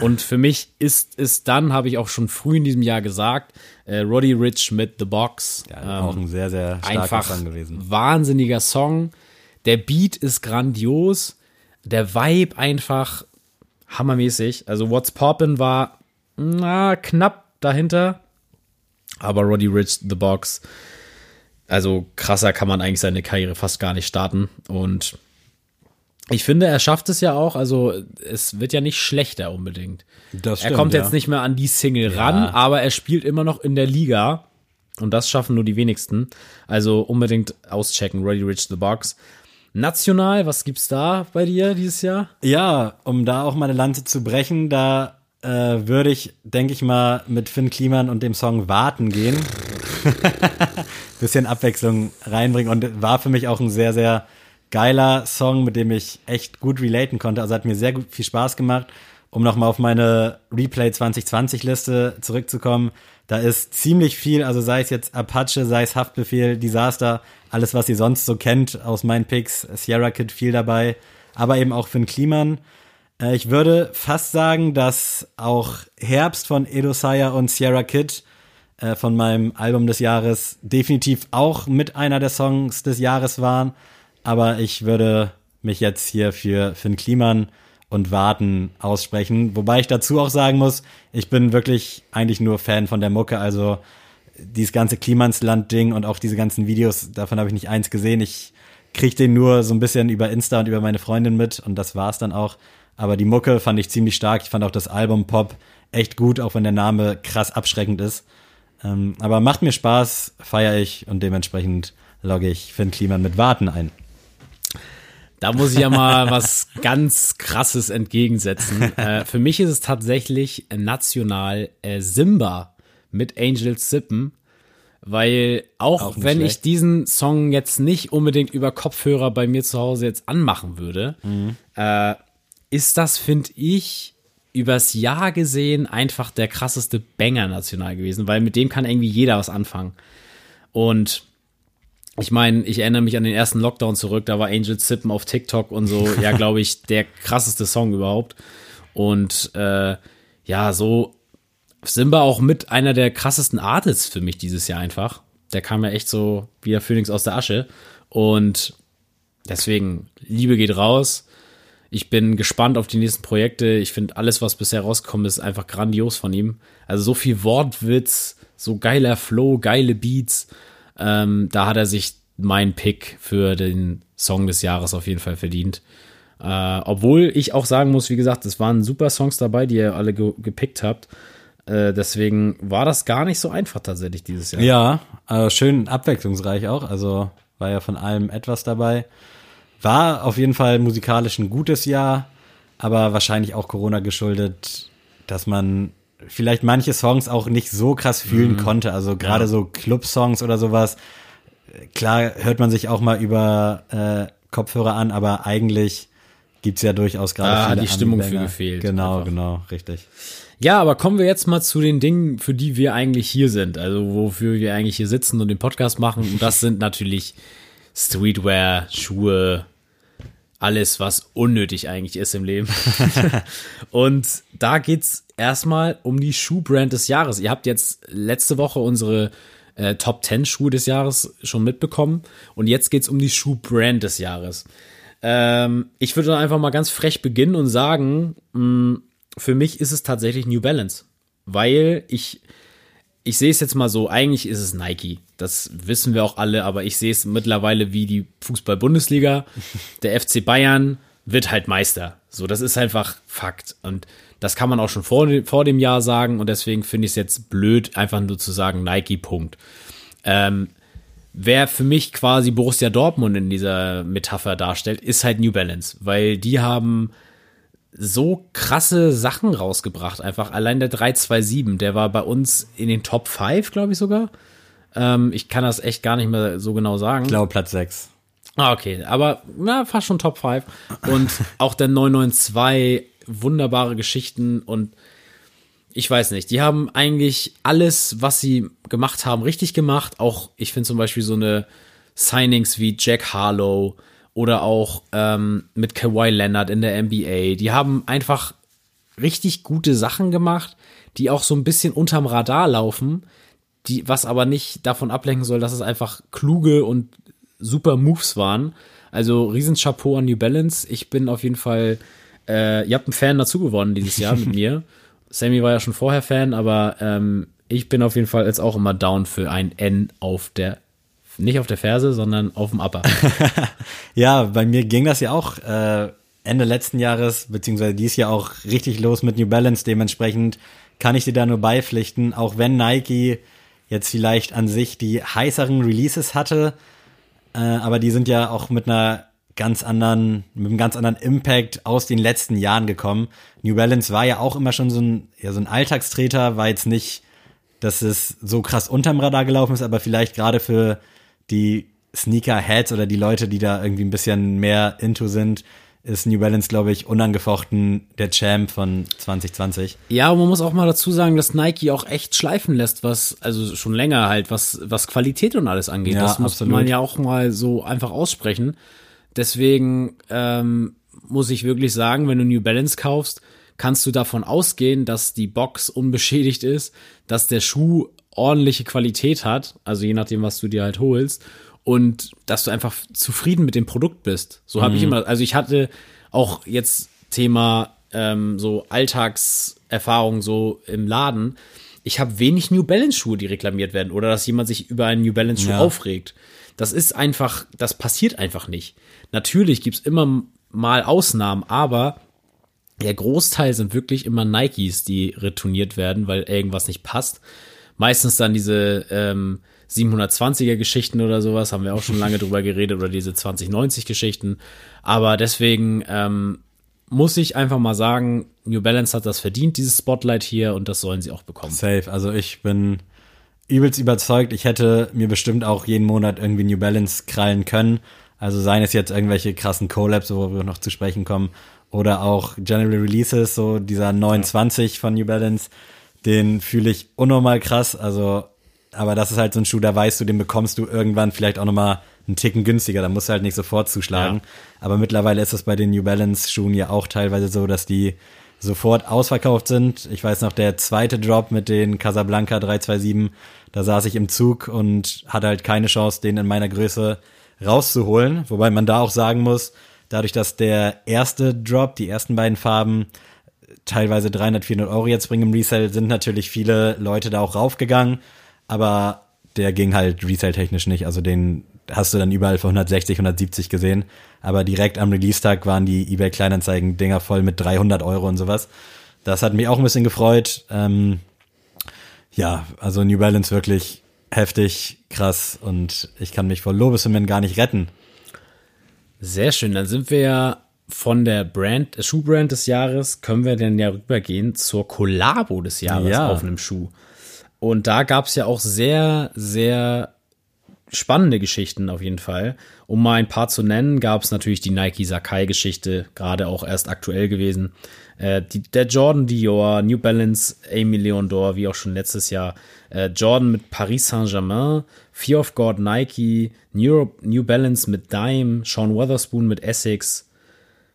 Und für mich ist es dann, habe ich auch schon früh in diesem Jahr gesagt, äh, Roddy Rich mit The Box. Ja, auch ein sehr, sehr starker Ähm, Song gewesen. wahnsinniger Song. Der Beat ist grandios. Der Vibe einfach hammermäßig. Also What's Poppin' war na, knapp dahinter. Aber Roddy Rich, The Box, also krasser kann man eigentlich seine Karriere fast gar nicht starten. Und ich finde, er schafft es ja auch. Also es wird ja nicht schlechter unbedingt. Das er stimmt, kommt ja. jetzt nicht mehr an die Single ran, aber er spielt immer noch in der Liga. Und das schaffen nur die wenigsten. Also unbedingt auschecken, Roddy Rich The Box. National, was gibt's da bei dir dieses Jahr? Ja, um da auch meine Lanze zu brechen, da äh, würde ich, denke ich mal, mit Finn Kliman und dem Song Warten gehen. Bisschen Abwechslung reinbringen und war für mich auch ein sehr, sehr geiler Song, mit dem ich echt gut relaten konnte. Also hat mir sehr gut viel Spaß gemacht. Um nochmal auf meine Replay 2020 Liste zurückzukommen, da ist ziemlich viel, also sei es jetzt Apache, sei es Haftbefehl, Disaster, alles, was ihr sonst so kennt aus meinen Picks, Sierra Kid viel dabei, aber eben auch Finn Kliman. Äh, Ich würde fast sagen, dass auch Herbst von Edo Saya und Sierra Kid äh, von meinem Album des Jahres definitiv auch mit einer der Songs des Jahres waren. Aber ich würde mich jetzt hier für Finn Kliman und Warten aussprechen. Wobei ich dazu auch sagen muss, ich bin wirklich eigentlich nur Fan von der Mucke. Also dieses ganze Klimansland-Ding und auch diese ganzen Videos, davon habe ich nicht eins gesehen. Ich kriege den nur so ein bisschen über Insta und über meine Freundin mit und das war's dann auch. Aber die Mucke fand ich ziemlich stark. Ich fand auch das Album Pop echt gut, auch wenn der Name krass abschreckend ist. Ähm, aber macht mir Spaß, feiere ich und dementsprechend logge ich Finn Kliman mit Warten ein. Da muss ich ja mal was ganz krasses entgegensetzen. Äh, für mich ist es tatsächlich national äh, Simba mit Angels Sippen, weil auch, Auch wenn schlecht. ich diesen Song jetzt nicht unbedingt über Kopfhörer bei mir zu Hause jetzt anmachen würde, äh, ist das, finde ich, übers Jahr gesehen einfach der krasseste Banger national gewesen, weil mit dem kann irgendwie jeder was anfangen. Und ich meine, ich erinnere mich an den ersten Lockdown zurück, da war Angel Sippen auf TikTok und so, ja, glaube ich, der krasseste Song überhaupt. Und äh, ja, so Simba auch mit einer der krassesten Artists für mich dieses Jahr einfach. Der kam ja echt so wie der Phoenix aus der Asche. Und deswegen, Liebe geht raus. Ich bin gespannt auf die nächsten Projekte. Ich finde alles, was bisher rausgekommen ist, einfach grandios von ihm. Also so viel Wortwitz, so geiler Flow, geile Beats. Ähm, da hat er sich mein Pick für den Song des Jahres auf jeden Fall verdient. Äh, obwohl ich auch sagen muss, wie gesagt, es waren super Songs dabei, die ihr alle ge gepickt habt. Äh, deswegen war das gar nicht so einfach tatsächlich dieses Jahr. Ja, äh, schön abwechslungsreich auch. Also war ja von allem etwas dabei. War auf jeden Fall musikalisch ein gutes Jahr, aber wahrscheinlich auch Corona geschuldet, dass man vielleicht manche Songs auch nicht so krass fühlen konnte. Also gerade so Club-Songs oder sowas. Klar hört man sich auch mal über äh, Kopfhörer an, aber eigentlich gibt's ja durchaus gerade hat viele die Stimmung für gefehlt, Genau, einfach. genau, richtig. Ja, aber kommen wir jetzt mal zu den Dingen, für die wir eigentlich hier sind. Also wofür wir eigentlich hier sitzen und den Podcast machen. Und das sind natürlich Streetwear, Schuhe, alles, was unnötig eigentlich ist im Leben. und da geht's erstmal um die Schuhbrand des Jahres. Ihr habt jetzt letzte Woche unsere äh, Top 10 Schuhe des Jahres schon mitbekommen. Und jetzt geht's um die Schuhbrand des Jahres. Ähm, ich würde einfach mal ganz frech beginnen und sagen, mh, für mich ist es tatsächlich New Balance. Weil ich, ich sehe es jetzt mal so, eigentlich ist es Nike. Das wissen wir auch alle, aber ich sehe es mittlerweile wie die Fußball-Bundesliga. Der FC Bayern wird halt Meister. So, das ist einfach Fakt. Und das kann man auch schon vor, vor dem Jahr sagen. Und deswegen finde ich es jetzt blöd, einfach nur zu sagen Nike, Punkt. Ähm, wer für mich quasi Borussia Dortmund in dieser Metapher darstellt, ist halt New Balance, weil die haben so krasse Sachen rausgebracht. Einfach allein der 327, der war bei uns in den Top 5, glaube ich sogar. Ähm, ich kann das echt gar nicht mehr so genau sagen. Ich glaube Platz 6. Ah, okay, aber na, fast schon Top 5. Und auch der 992, wunderbare Geschichten und ich weiß nicht, die haben eigentlich alles, was sie gemacht haben, richtig gemacht. Auch, ich finde zum Beispiel so eine Signings wie Jack Harlow oder auch ähm, mit Kawhi Leonard in der NBA. Die haben einfach richtig gute Sachen gemacht, die auch so ein bisschen unterm Radar laufen, die, was aber nicht davon ablenken soll, dass es einfach kluge und super Moves waren. Also riesen Chapeau an New Balance. Ich bin auf jeden Fall, äh, ihr habt einen Fan dazu gewonnen dieses Jahr mit mir. Sammy war ja schon vorher Fan, aber ähm, ich bin auf jeden Fall jetzt auch immer down für ein N auf der, nicht auf der Ferse, sondern auf dem Upper. Ja, bei mir ging das ja auch äh, Ende letzten Jahres, beziehungsweise dies Jahr auch richtig los mit New Balance. Dementsprechend kann ich dir da nur beipflichten, auch wenn Nike jetzt vielleicht an sich die heißeren Releases hatte, äh, aber die sind ja auch mit einer ganz anderen, mit einem ganz anderen Impact aus den letzten Jahren gekommen. New Balance war ja auch immer schon so ein, ja, so ein Alltagstreter, war jetzt nicht, dass es so krass unterm Radar gelaufen ist, aber vielleicht gerade für die Sneaker-Heads oder die Leute, die da irgendwie ein bisschen mehr into sind, ist New Balance, glaube ich, unangefochten der Champ von 2020. Ja, und man muss auch mal dazu sagen, dass Nike auch echt schleifen lässt, was, also schon länger halt, was, was Qualität und alles angeht. Ja, das muss absolut. man ja auch mal so einfach aussprechen. Deswegen ähm, muss ich wirklich sagen, wenn du New Balance kaufst, kannst du davon ausgehen, dass die Box unbeschädigt ist, dass der Schuh ordentliche Qualität hat, also je nachdem, was du dir halt holst, und dass du einfach zufrieden mit dem Produkt bist. So habe ich immer, also ich hatte auch jetzt Thema ähm, so Alltagserfahrung so im Laden. Ich habe wenig New Balance Schuhe, die reklamiert werden oder dass jemand sich über einen New Balance Schuh Ja. aufregt. Das ist einfach, das passiert einfach nicht. Natürlich gibt's immer mal Ausnahmen, aber der Großteil sind wirklich immer Nikes, die retourniert werden, weil irgendwas nicht passt. Meistens dann diese ähm, 720er Geschichten oder sowas, haben wir auch schon lange drüber geredet, oder diese 2090 Geschichten. Aber deswegen ähm, muss ich einfach mal sagen, New Balance hat das verdient, dieses Spotlight hier, und das sollen sie auch bekommen. Safe. Also ich bin übelst überzeugt. Ich hätte mir bestimmt auch jeden Monat irgendwie New Balance krallen können. Also seien es jetzt irgendwelche krassen Collabs, wo wir noch zu sprechen kommen, oder auch General Releases, so dieser 29 von New Balance, den fühle ich unnormal krass. Also, aber das ist halt so ein Schuh, da weißt du, den bekommst du irgendwann vielleicht auch nochmal einen Ticken günstiger. Da musst du halt nicht sofort zuschlagen. Ja. Aber mittlerweile ist es bei den New Balance Schuhen ja auch teilweise so, dass die sofort ausverkauft sind. Ich weiß noch, der zweite Drop mit den Casablanca 327, da saß ich im Zug und hatte halt keine Chance, den in meiner Größe rauszuholen. Wobei man da auch sagen muss, dadurch, dass der erste Drop, die ersten beiden Farben, teilweise 300, 400 Euro jetzt bringen im Resale, sind natürlich viele Leute da auch raufgegangen. Aber der ging halt Resale-technisch nicht. Also den hast du dann überall für 160, 170 gesehen. Aber direkt am Release-Tag waren die eBay-Kleinanzeigen-Dinger voll mit 300 Euro und sowas. Das hat mich auch ein bisschen gefreut. Ähm, ja, also New Balance wirklich heftig, krass und ich kann mich vor Lobeshymnen gar nicht retten. Sehr schön, dann sind wir ja von der Brand, Schuhbrand des Jahres, können wir dann ja rübergehen zur Kollabo des Jahres Ja. auf einem Schuh. Und da gab es ja auch sehr, sehr spannende Geschichten auf jeden Fall. Um mal ein paar zu nennen, gab es natürlich die Nike Sakai-Geschichte, gerade auch erst aktuell gewesen. Äh, die, der Jordan Dior, New Balance A Million D'Or, wie auch schon letztes Jahr. Äh, Jordan mit Paris Saint-Germain, Fear of God Nike, New, New Balance mit Dime, Sean Weatherspoon mit Essex.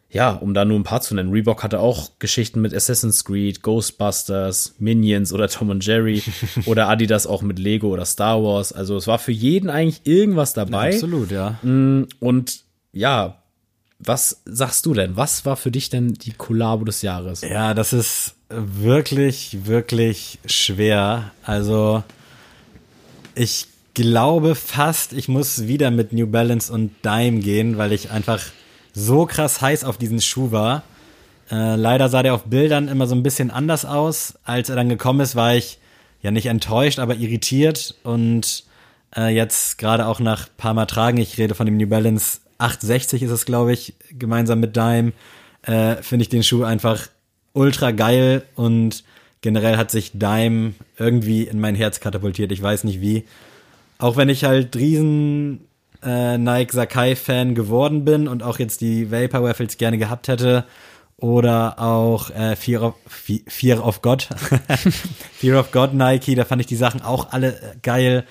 Ja, um da nur ein paar zu nennen. Reebok hatte auch Geschichten mit Assassin's Creed, Ghostbusters, Minions oder Tom und Jerry oder Adidas auch mit Lego oder Star Wars. Also es war für jeden eigentlich irgendwas dabei. Absolut, ja. Und ja, was sagst du denn? Was war für dich denn die Kollabo des Jahres? Ja, das ist wirklich, wirklich schwer. Also ich glaube fast, ich muss wieder mit New Balance und Dime gehen, weil ich einfach so krass heiß auf diesen Schuh war. Äh, leider sah der auf Bildern immer so ein bisschen anders aus. Als er dann gekommen ist, war ich ja nicht enttäuscht, aber irritiert. Und äh, jetzt gerade auch nach paar Mal tragen, ich rede von dem New Balance 860 ist es, glaube ich, gemeinsam mit Dime, äh, finde ich den Schuh einfach ultra geil und generell hat sich Dime irgendwie in mein Herz katapultiert. Ich weiß nicht wie. Auch wenn ich halt riesen äh, Nike Sakai Fan geworden bin und auch jetzt die Vapor Waffles gerne gehabt hätte Oder auch äh, Fear, of, Fe- Fear of God. Fear of God Nike, da fand ich die Sachen auch alle äh, geil.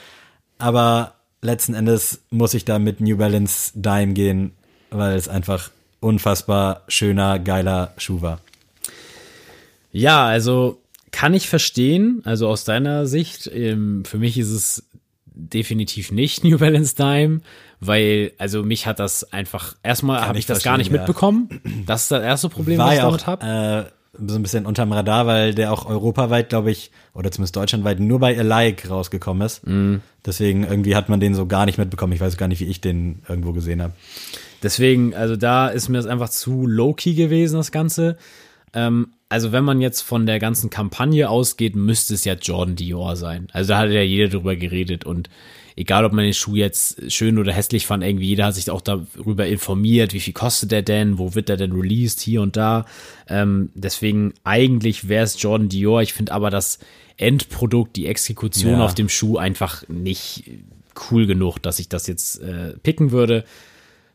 Aber letzten Endes muss ich da mit New Balance Dime gehen, weil es einfach unfassbar schöner, geiler Schuh war. Ja, also kann ich verstehen, also aus deiner Sicht. Ähm, für mich ist es definitiv nicht New Balance Dime, weil, also mich hat das einfach, erstmal habe ich das gar nicht ja. mitbekommen. Das ist das erste Problem, war was ich ja damit habe. äh, so ein bisschen unterm Radar, weil der auch europaweit, glaube ich, oder zumindest deutschlandweit nur bei Alike rausgekommen ist. Mhm. Deswegen irgendwie hat man den so gar nicht mitbekommen. Ich weiß gar nicht, wie ich den irgendwo gesehen habe. Deswegen, also da ist mir das einfach zu low-key gewesen, das Ganze. Ähm, also wenn man jetzt von der ganzen Kampagne ausgeht, müsste es ja Jordan Dior sein. Also da hat ja jeder drüber geredet und egal, ob man den Schuh jetzt schön oder hässlich fand, irgendwie jeder hat sich auch darüber informiert, wie viel kostet der denn, wo wird der denn released, hier und da. Ähm, deswegen eigentlich wäre es Jordan Dior. Ich finde aber das Endprodukt, die Exekution Ja. auf dem Schuh einfach nicht cool genug, dass ich das jetzt äh, picken würde.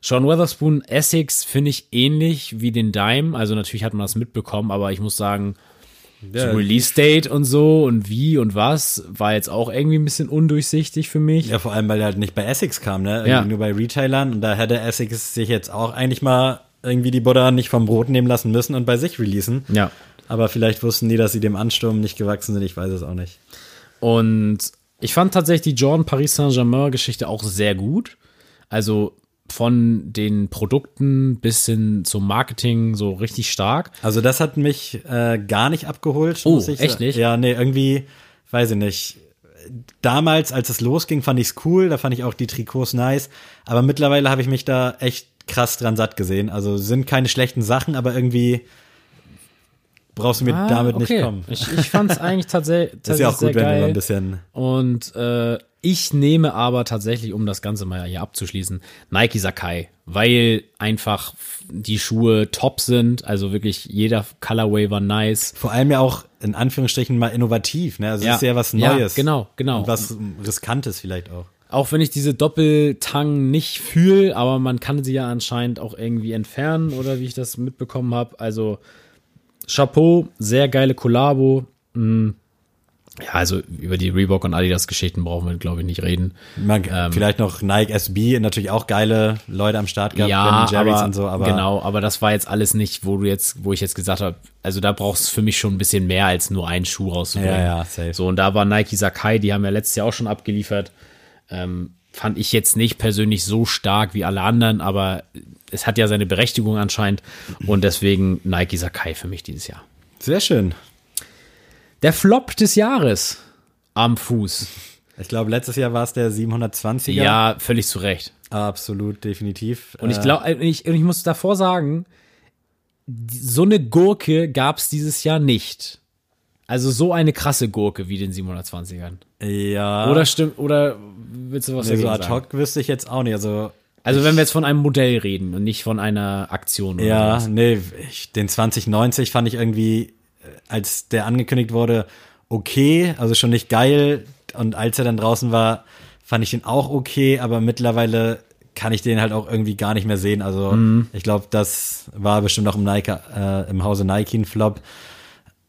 Sean Weatherspoon Essex finde ich ähnlich wie den Dime. Also natürlich hat man das mitbekommen, aber ich muss sagen, so Release Date und so und wie und was war jetzt auch irgendwie ein bisschen undurchsichtig für mich. Ja, vor allem, weil er halt nicht bei Essex kam, ne? Irgendwie Ja. nur bei Retailern. Und da hätte Essex sich jetzt auch eigentlich mal irgendwie die Butter nicht vom Brot nehmen lassen müssen und bei sich releasen. Ja. Aber vielleicht wussten die, dass sie dem Ansturm nicht gewachsen sind. Ich weiß es auch nicht. Und ich fand tatsächlich die Jordan Paris Saint-Germain-Geschichte auch sehr gut. Also von den Produkten bis hin zum Marketing so richtig stark. Also das hat mich äh, gar nicht abgeholt. Oh, echt nicht? Ja, nee, irgendwie, weiß ich nicht. Damals, als es losging, fand ich's cool, da fand ich auch die Trikots nice. Aber mittlerweile habe ich mich da echt krass dran satt gesehen. Also sind keine schlechten Sachen, aber irgendwie brauchst du mir damit nicht kommen. Ah, Ich, ich fand es eigentlich tatsächlich, Das ist ja auch gut, wenn du geil. so ein bisschen. Und äh, ich nehme aber tatsächlich, um das Ganze mal hier abzuschließen, Nike Sakai, weil einfach die Schuhe top sind. Also wirklich jeder Colorway war nice. Vor allem ja auch in Anführungsstrichen mal innovativ, ne? Also es ist ja was Ja, Neues. genau, genau. Und was Riskantes vielleicht auch. Auch wenn ich diese Doppeltang nicht fühle, aber man kann sie ja anscheinend auch irgendwie entfernen oder wie ich das mitbekommen habe. Also Chapeau, sehr geile Kollabo. Mm. Ja, also über die Reebok und Adidas Geschichten brauchen wir, glaube ich, nicht reden. Man, Ähm. vielleicht noch Nike SB, natürlich auch geile Leute am Start gehabt, Jerry's aber, und so, aber genau, aber das war jetzt alles nicht, wo du jetzt, wo ich jetzt gesagt habe, also da brauchst du für mich schon ein bisschen mehr als nur einen Schuh rauszubringen. Ja, ja, safe. So und da war Nike Sakai, die haben ja letztes Jahr auch schon abgeliefert. Ähm, fand ich jetzt nicht persönlich so stark wie alle anderen, aber es hat ja seine Berechtigung anscheinend und deswegen Nike Sakai für mich dieses Jahr. sehr schön. Der Flop des Jahres am Fuß. Ich glaube, letztes Jahr war es der 720er. Ja, völlig zu Recht. Absolut, definitiv. Und ich Äh, glaube, ich, ich muss davor sagen, die- so eine Gurke gab es dieses Jahr nicht. Also so eine krasse Gurke wie den 720ern. ja. Oder stimmt, oder willst du was nee, so ad sagen? hoc wüsste ich jetzt auch nicht. Also, Also wenn wir jetzt von einem Modell reden und nicht von einer Aktion oder ja, sowas. nee, ich, den 2090 fand ich irgendwie, als der angekündigt wurde, okay, also schon nicht geil. Und als er dann draußen war, fand ich den auch okay, aber mittlerweile kann ich den halt auch irgendwie gar nicht mehr sehen. Also Mhm. ich glaube, das war bestimmt auch im, Nike, äh, im Hause Nike ein Flop.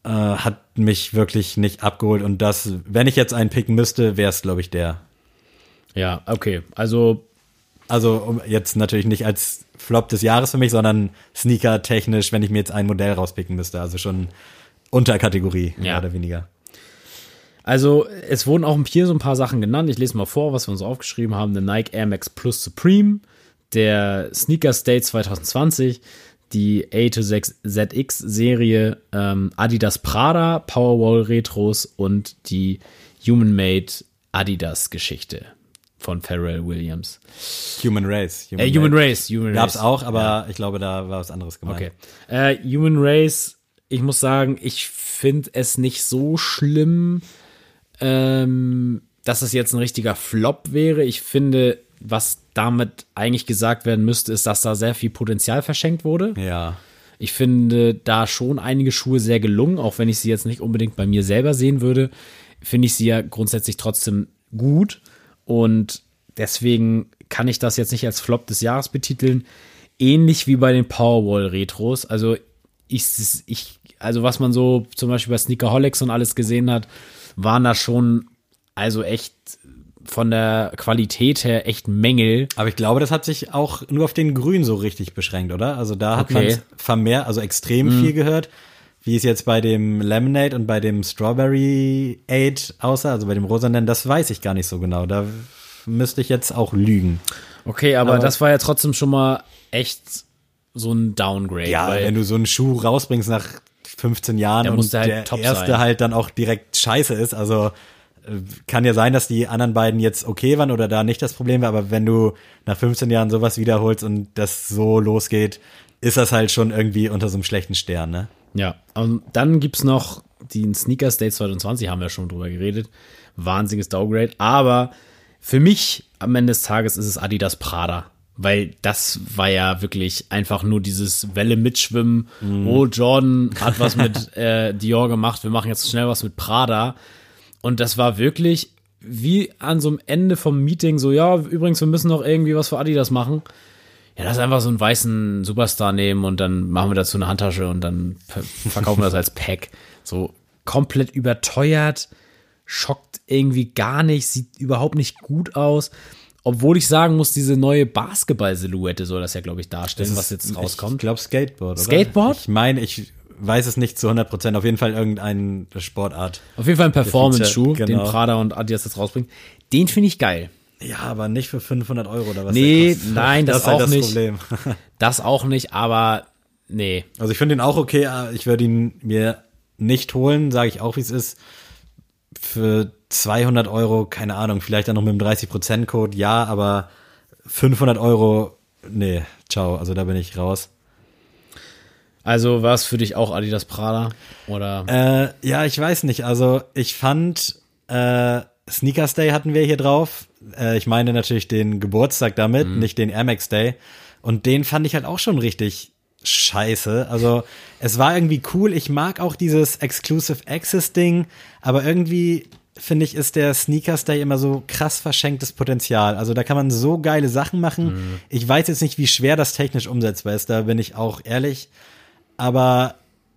Äh, hat mich wirklich nicht abgeholt. Und das, wenn ich jetzt einen picken müsste, wäre es, glaube ich, der. Ja, okay. Also Also um, jetzt natürlich nicht als Flop des Jahres für mich, sondern Sneaker-technisch, wenn ich mir jetzt ein Modell rauspicken müsste. Also schon Unterkategorie, mehr Ja. oder weniger. Also, es wurden auch hier so ein paar Sachen genannt. Ich lese mal vor, was wir uns aufgeschrieben haben. Der Nike Air Max Plus Supreme, der Sneaker State 2020, die A to 6 ZX Serie, ähm, Adidas Prada, Powerwall Retros und die Human Made Adidas Geschichte von Pharrell Williams. Human Race. Äh, Human Race, Human Gab's Race. auch, aber ich glaube, da war was anderes gemeint. Okay. Äh, Human Race, ich muss sagen, ich finde es nicht so schlimm, ähm, dass es jetzt ein richtiger Flop wäre. Ich finde, was damit eigentlich gesagt werden müsste, ist, dass da sehr viel Potenzial verschenkt wurde. Ja. Ich finde da schon einige Schuhe sehr gelungen, auch wenn ich sie jetzt nicht unbedingt bei mir selber sehen würde, finde ich sie ja grundsätzlich trotzdem gut und deswegen kann ich das jetzt nicht als Flop des Jahres betiteln. Ähnlich wie bei den Powerwall Retros. Also ich, ich, also was man so zum Beispiel bei Sneakerholics und alles gesehen hat, waren da schon also echt von der Qualität her echt Mängel. Aber ich glaube, das hat sich auch nur auf den Grün so richtig beschränkt, oder? Also da hat Okay. man vermehrt, also extrem viel gehört, wie es jetzt bei dem Lemonade und bei dem Strawberry Aid aussah, also bei dem Rosanen, das weiß ich gar nicht so genau. Da müsste ich jetzt auch lügen. Okay, aber, Aber- das war ja trotzdem schon mal echt so ein Downgrade. Ja, weil, wenn du so einen Schuh rausbringst nach 15 Jahren Der und halt der erste sein. halt dann auch direkt scheiße ist, also äh, kann ja sein, dass die anderen beiden jetzt okay waren oder da nicht das Problem war, aber wenn du nach 15 Jahren sowas wiederholst und das so losgeht, ist das halt schon irgendwie unter so einem schlechten Stern, ne? Ja, und dann gibt's noch den Sneakers Day 2020, haben wir schon drüber geredet. Wahnsinniges Downgrade. Aber für mich am Ende des Tages ist es Adidas Prada. Weil das war ja wirklich einfach nur dieses Welle mitschwimmen. Oh, Jordan hat was mit äh, Dior gemacht, wir machen jetzt schnell was mit Prada. Und das war wirklich wie an so einem Ende vom Meeting so, ja, übrigens, wir müssen noch irgendwie was für Adidas machen. Ja, das ist einfach so einen weißen Superstar nehmen und dann machen wir dazu eine Handtasche und dann ver- verkaufen wir das als Pack. So komplett überteuert, schockt irgendwie gar nicht, sieht überhaupt nicht gut aus. Obwohl ich sagen muss, diese neue Basketball-Silhouette soll das ja, glaube ich, darstellen, was jetzt Ich rauskommt. glaube Skateboard, oder? Skateboard? Ich meine, ich weiß es nicht zu 100 Prozent, auf jeden Fall irgendeine Sportart. Auf jeden Fall ein Performance-Schuh, Genau. den Prada und Adidas jetzt rausbringen. Den finde ich geil. Ja, aber nicht für 500 Euro oder was? Nee, nein, das ist halt auch nicht. Problem. Das auch nicht, aber nee. Also ich finde ihn auch okay, ich würde ihn mir nicht holen, sage ich auch, wie es ist. Für 200 Euro, keine Ahnung, vielleicht dann noch mit dem 30%-Code, ja, aber 500 Euro, nee, ciao, also da bin ich raus. Also war es für dich auch Adidas Prada? Oder? Äh, ja, ich weiß nicht, also ich fand, äh, Sneakers Day hatten wir hier drauf. Äh, ich meine natürlich den Geburtstag damit, nicht den Air Max Day. Und den fand ich halt auch schon richtig scheiße. Also es war irgendwie cool. Ich mag auch dieses Exclusive Access Ding, aber irgendwie finde ich, ist der Sneakers Day immer so krass verschenktes Potenzial. Also da kann man so geile Sachen machen. Ich weiß jetzt nicht, wie schwer das technisch umsetzbar ist, da bin ich auch ehrlich. Aber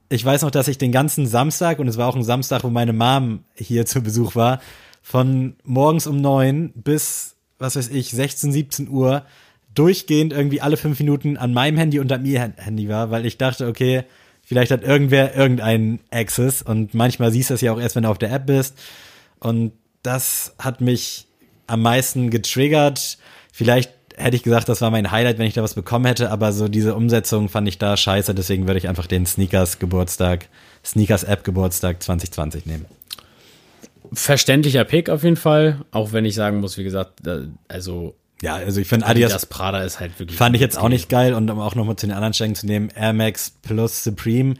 ich weiß noch, dass ich den ganzen Samstag, und es war auch ein Samstag, wo meine Mom hier zu Besuch war, von morgens um neun bis, was weiß ich, 16, 17 Uhr durchgehend irgendwie alle fünf Minuten an meinem Handy und an ihr Handy war, weil ich dachte, okay, vielleicht hat irgendwer irgendeinen Access und manchmal siehst du es ja auch erst, wenn du auf der App bist. Und das hat mich am meisten getriggert. Vielleicht hätte ich gesagt, das war mein Highlight, wenn ich da was bekommen hätte, aber so diese Umsetzung fand ich da scheiße, deswegen würde ich einfach den Sneakers Geburtstag, Sneakers App Geburtstag 2020 nehmen. Verständlicher Pick auf jeden Fall, auch wenn ich sagen muss, wie gesagt, also Ja, also ich finde Adidas, Adidas Prada ist halt wirklich. fand ich jetzt auch nicht geil und um auch nochmal zu den anderen Stärken zu nehmen, Air Max Plus Supreme.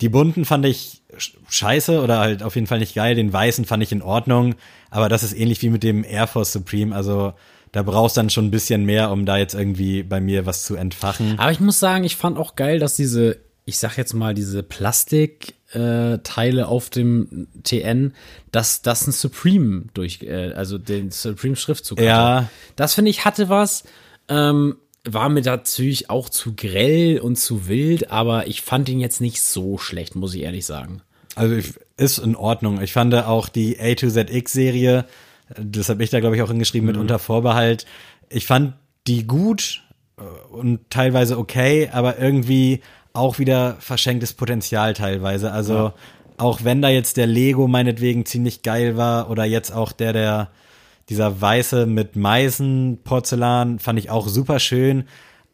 Die bunten fand ich sch- scheiße oder halt auf jeden Fall nicht geil. Den weißen fand ich in Ordnung, aber das ist ähnlich wie mit dem Air Force Supreme. Also da brauchst dann schon ein bisschen mehr, um da jetzt irgendwie bei mir was zu entfachen. Aber ich muss sagen, ich fand auch geil, dass diese, ich sag jetzt mal, diese Plastikteile äh, Teile auf dem TN, dass das ein Supreme durch, äh, also den Supreme Schriftzug Ja. hatte. Das finde ich hatte was. Ähm, war mir natürlich auch zu grell und zu wild, aber ich fand ihn jetzt nicht so schlecht, muss ich ehrlich sagen. Also ich, ist in Ordnung. Ich fand auch die A to ZX Serie, das habe ich da glaube ich auch hingeschrieben mit unter Vorbehalt. Ich fand die gut äh, und teilweise okay, aber irgendwie auch wieder verschenktes Potenzial teilweise. Also auch wenn da jetzt der Lego meinetwegen ziemlich geil war oder jetzt auch der der dieser weiße mit Meisen Porzellan fand ich auch super schön.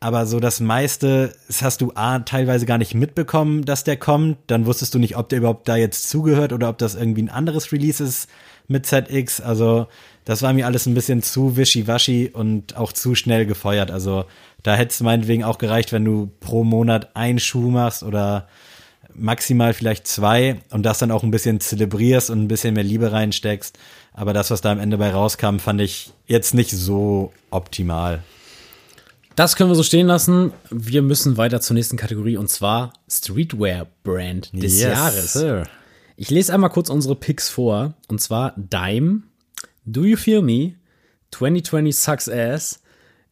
Aber so das meiste, das hast du A, teilweise gar nicht mitbekommen, dass der kommt. Dann wusstest du nicht, ob der überhaupt da jetzt zugehört oder ob das irgendwie ein anderes Release ist mit ZX. Also das war mir alles ein bisschen zu wischiwaschi und auch zu schnell gefeuert. Also da hätte es meinetwegen auch gereicht, wenn du pro Monat einen Schuh machst oder maximal vielleicht zwei und das dann auch ein bisschen zelebrierst und ein bisschen mehr Liebe reinsteckst. Aber das, was da am Ende bei rauskam, fand ich jetzt nicht so optimal. Das können wir so stehen lassen. Wir müssen weiter zur nächsten Kategorie und zwar Streetwear Brand des Jahres. Sir. Ich lese einmal kurz unsere Picks vor. Und zwar Dime, Do You Feel Me, 2020 Sucks Ass,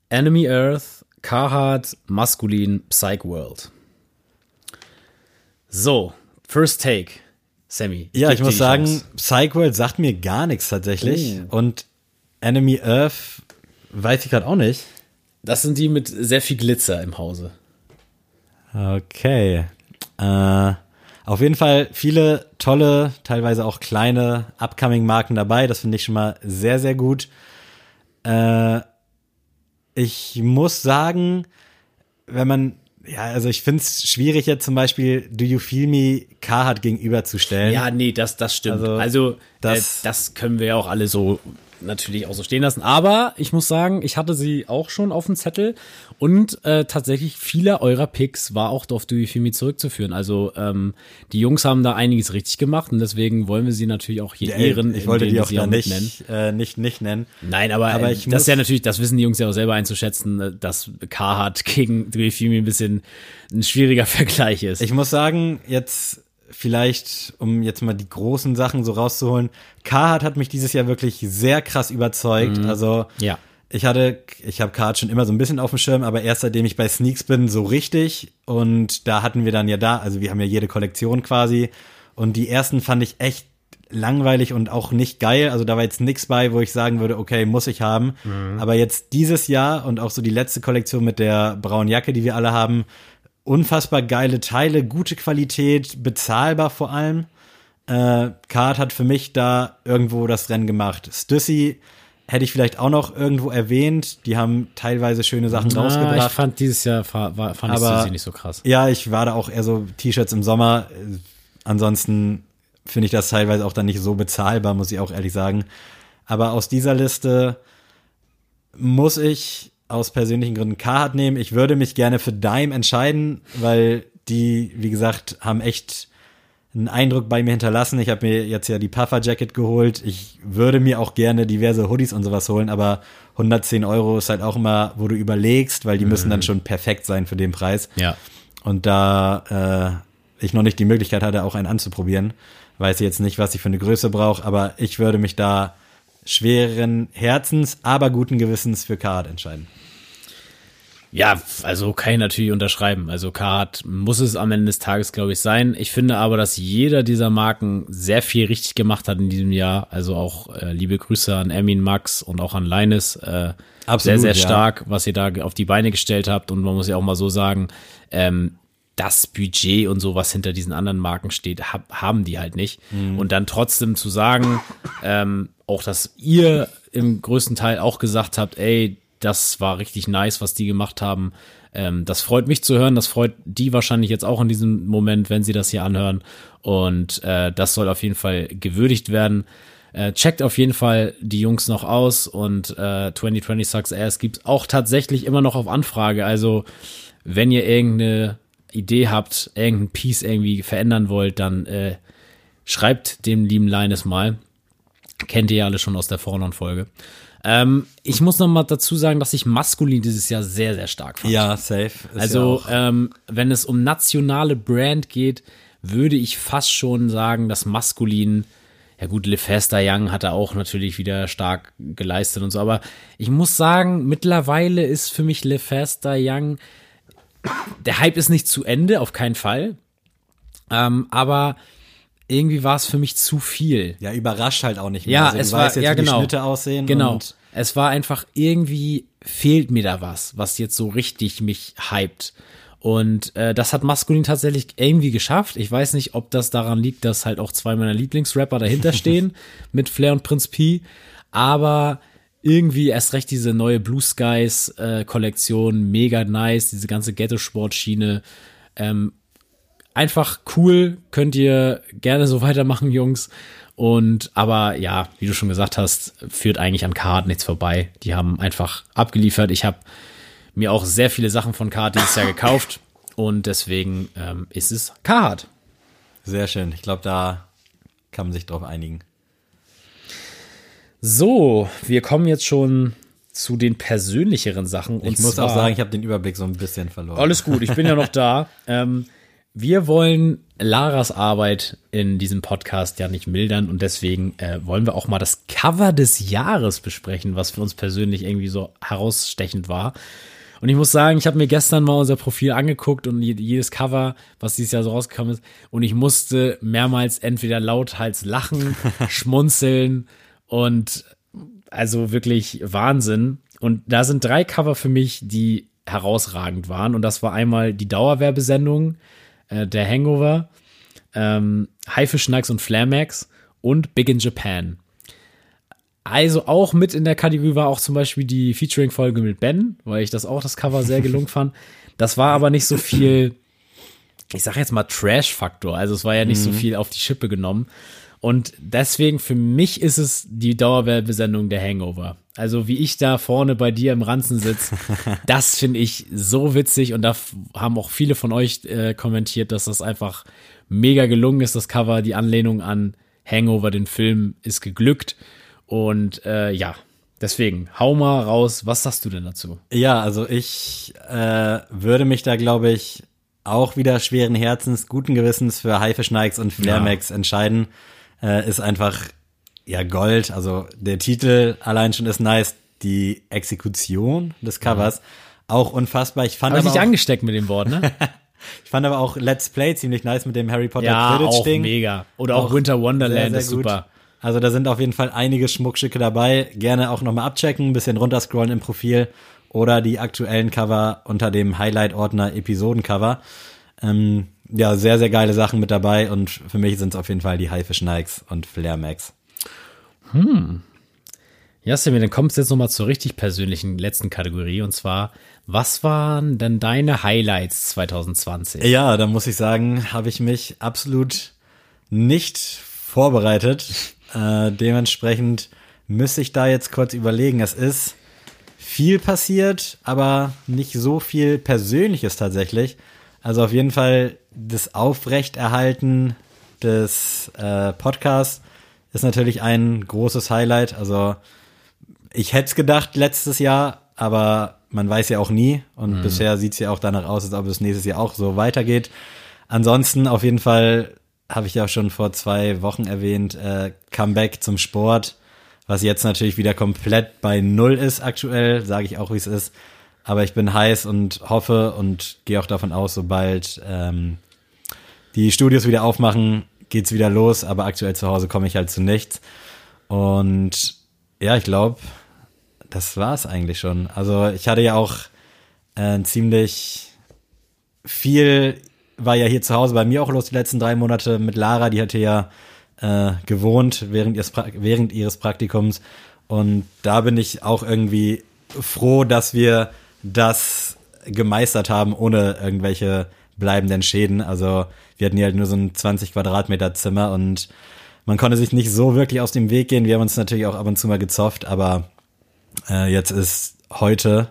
Enemy Earth, Carhartt, Maskulin, Psych World. So, First Take. Sammy. Ja, ich muss sagen, Chance. Psychworld sagt mir gar nichts tatsächlich. Oh. Und Enemy Earth weiß ich gerade auch nicht. Das sind die mit sehr viel Glitzer im Hause. Okay. Äh, auf jeden Fall viele tolle, teilweise auch kleine Upcoming-Marken dabei. Das finde ich schon mal sehr, sehr gut. Äh, ich muss sagen, wenn man, ja, also ich finde es schwierig jetzt zum Beispiel Do You Feel Me Carhartt gegenüberzustellen. Ja, nee, das, das stimmt. Also, Also, das, das- äh, das können wir ja auch alle so natürlich auch so stehen lassen. Aber ich muss sagen, ich hatte sie auch schon auf dem Zettel und äh, tatsächlich viele eurer Picks war auch auf Me zurückzuführen. Also ähm, die Jungs haben da einiges richtig gemacht und deswegen wollen wir sie natürlich auch hier Ja, ey, ehren. ich wollte die auch da mit nennen. nicht, äh, nicht, nicht nennen. Nein, aber, Aber äh, ich das ist ja natürlich, das wissen die Jungs ja auch selber einzuschätzen, äh, dass Carhartt gegen Me ein bisschen ein schwieriger Vergleich ist. Ich muss sagen, jetzt vielleicht, um jetzt mal die großen Sachen so rauszuholen, Carhartt hat mich dieses Jahr wirklich sehr krass überzeugt. Also ja. ich hatte, ich habe Carhartt schon immer so ein bisschen auf dem Schirm, aber erst seitdem ich bei Sneaks bin, so richtig. Und da hatten wir dann ja da, also wir haben ja jede Kollektion quasi. Und die ersten fand ich echt langweilig und auch nicht geil. Also da war jetzt nix bei, wo ich sagen würde, okay, muss ich haben. Aber jetzt dieses Jahr und auch so die letzte Kollektion mit der braunen Jacke, die wir alle haben, unfassbar geile Teile, gute Qualität, bezahlbar vor allem. Äh, Card hat für mich da irgendwo das Rennen gemacht. Stussy hätte ich vielleicht auch noch irgendwo erwähnt. Die haben teilweise schöne Sachen Ah, rausgebracht. ich fand dieses Jahr war, fand ich Aber- sie nicht so krass. Ja, ich war da auch eher so T-Shirts im Sommer. Äh, Ansonsten finde ich das teilweise auch dann nicht so bezahlbar, muss ich auch ehrlich sagen. Aber aus dieser Liste muss ich aus persönlichen Gründen Carhartt nehmen. Ich würde mich gerne für Dime entscheiden, weil die, wie gesagt, haben echt einen Eindruck bei mir hinterlassen. Ich habe mir jetzt ja die Puffer Jacket geholt. Ich würde mir auch gerne diverse Hoodies und sowas holen, aber 110 Euro ist halt auch immer, wo du überlegst, weil die müssen dann schon perfekt sein für den Preis. Ja. Und da äh, ich noch nicht die Möglichkeit hatte, auch einen anzuprobieren, weiß ich jetzt nicht, was ich für eine Größe brauche, aber ich würde mich da schweren Herzens, aber guten Gewissens für Card entscheiden. Ja, also kann ich natürlich unterschreiben. Also Carhartt muss es am Ende des Tages, glaube ich, sein. Ich finde aber, dass jeder dieser Marken sehr viel richtig gemacht hat in diesem Jahr. Also auch äh, liebe Grüße an Ermin Max und auch an Linus. Äh, Absolut, sehr, sehr ja. stark, was ihr da auf die Beine gestellt habt. Und man muss ja auch mal so sagen, ähm, das Budget und so, was hinter diesen anderen Marken steht, hab, haben die halt nicht. Und dann trotzdem zu sagen, ähm, auch dass ihr im größten Teil auch gesagt habt, ey, das war richtig nice, was die gemacht haben. Ähm, das freut mich zu hören, das freut die wahrscheinlich jetzt auch in diesem Moment, wenn sie das hier anhören. Und äh, das soll auf jeden Fall gewürdigt werden. Äh, checkt auf jeden Fall die Jungs noch aus und äh, 2020 Sucks Ass gibt's auch tatsächlich immer noch auf Anfrage. Also wenn ihr irgendeine Idee habt, irgendein Piece irgendwie verändern wollt, dann äh, schreibt dem lieben Linus mal. Kennt ihr ja alle schon aus der Vornon-Folge. Ähm, ich muss noch mal dazu sagen, dass ich maskulin dieses Jahr sehr, sehr stark fand. Ja, safe. Also, ja ähm, wenn es um nationale Brand geht, würde ich fast schon sagen, dass maskulin, ja gut, LeFester Young hat er auch natürlich wieder stark geleistet und so, aber ich muss sagen, mittlerweile ist für mich LeFester Young, der Hype ist nicht zu Ende, auf keinen Fall, ähm, aber irgendwie war es für mich zu viel. ja, überrascht halt auch nicht mehr. Ja, also, du es war, jetzt, ja, genau. die Schnitte aussehen. Genau. Es war einfach irgendwie fehlt mir da was, was jetzt so richtig mich hypt. Und äh, das hat Maskulin tatsächlich irgendwie geschafft. Ich weiß nicht, ob das daran liegt, dass halt auch zwei meiner Lieblingsrapper dahinter stehen mit Flair und Prinz P. Aber irgendwie erst recht diese neue Blue Skies äh, Kollektion, mega nice, diese ganze Ghetto-Sport-Schiene. Ähm, einfach cool, könnt ihr gerne so weitermachen, Jungs. Und aber ja, wie du schon gesagt hast, führt eigentlich an Card nichts vorbei. Die haben einfach abgeliefert. Ich habe mir auch sehr viele Sachen von Card dieses Jahr gekauft und deswegen ähm, ist es Card. sehr schön. Ich glaube, da kann man sich drauf einigen. So, wir kommen jetzt schon zu den persönlicheren Sachen. Ich muss auch sagen, ich habe den Überblick so ein bisschen verloren. Alles gut, ich bin ja noch da. Ähm, wir wollen Laras Arbeit in diesem Podcast ja nicht mildern und deswegen äh, wollen wir auch mal das Cover des Jahres besprechen, was für uns persönlich irgendwie so herausstechend war. Und ich muss sagen, ich habe mir gestern mal unser Profil angeguckt und jedes Cover, was dieses Jahr so rausgekommen ist, und ich musste mehrmals entweder lauthals lachen, schmunzeln und also wirklich Wahnsinn. Und da sind drei Cover für mich, die herausragend waren. Und das war einmal die Dauerwerbesendung, äh, der Hangover, ähm, Haifisch Snacks und Flamax und Big in Japan. Also auch mit in der Kategorie war auch zum Beispiel die Featuring-Folge mit Ben, weil ich das auch das Cover sehr gelungen fand. Das war aber nicht so viel, ich sag jetzt mal Trash-Faktor. Also es war ja nicht so viel auf die Schippe genommen. Und deswegen für mich ist es die Dauerwerbesendung der Hangover. Also wie ich da vorne bei dir im Ranzen sitze, das finde ich so witzig und da haben auch viele von euch äh, kommentiert, dass das einfach mega gelungen ist, das Cover, die Anlehnung an Hangover, den Film, ist geglückt. Und äh, ja, deswegen, hau mal raus, was sagst du denn dazu? Ja, also ich äh, würde mich da, glaube ich, auch wieder schweren Herzens, guten Gewissens für Haifisch Nikes und Flairmax entscheiden. Äh, ist einfach ja Gold. Also der Titel allein schon ist nice. Die Exekution des Covers auch unfassbar. Ich fand aber dich auch, angesteckt mit dem Wort, ne? ich fand aber auch Let's Play ziemlich nice mit dem Harry Potter ja, Quidditch auch Ding. mega. Oder auch, Auch Winter Wonderland sehr, sehr ist gut. super. Also da sind auf jeden Fall einige Schmuckstücke dabei. Gerne auch nochmal abchecken, ein bisschen runterscrollen im Profil oder die aktuellen Cover unter dem Highlight-Ordner Episodencover. Ähm, ja, sehr, sehr geile Sachen mit dabei und für mich sind es auf jeden Fall die Haifisch Nikes und Flair Max. Ja, Sammy, dann kommt es jetzt nochmal zur richtig persönlichen letzten Kategorie und zwar, was waren denn deine Highlights 2020? Ja, da muss ich sagen, habe ich mich absolut nicht vorbereitet. Äh, dementsprechend müsste ich da jetzt kurz überlegen. Es ist viel passiert, aber nicht so viel Persönliches tatsächlich. Also auf jeden Fall das Aufrechterhalten des äh, Podcasts ist natürlich ein großes Highlight. Also ich hätte es gedacht letztes Jahr, aber man weiß ja auch nie. Und bisher sieht es ja auch danach aus, als ob es nächstes Jahr auch so weitergeht. Ansonsten auf jeden Fall habe ich ja schon vor zwei Wochen erwähnt, äh, Comeback zum Sport, was jetzt natürlich wieder komplett bei Null ist aktuell, sage ich auch, wie es ist. Aber ich bin heiß und hoffe und gehe auch davon aus, sobald ähm, die Studios wieder aufmachen, geht's wieder los. Aber aktuell zu Hause komme ich halt zu nichts. Und ja, ich glaube, das war's eigentlich schon. Also ich hatte ja auch äh, ziemlich viel, war ja hier zu Hause bei mir auch los die letzten drei Monate mit Lara, die hatte ja äh, gewohnt während ihres, während ihres Praktikums. Und da bin ich auch irgendwie froh, dass wir das gemeistert haben, ohne irgendwelche bleibenden Schäden. Also wir hatten hier halt nur so ein 20 Quadratmeter Zimmer und man konnte sich nicht so wirklich aus dem Weg gehen. Wir haben uns natürlich auch ab und zu mal gezofft, aber äh, jetzt ist heute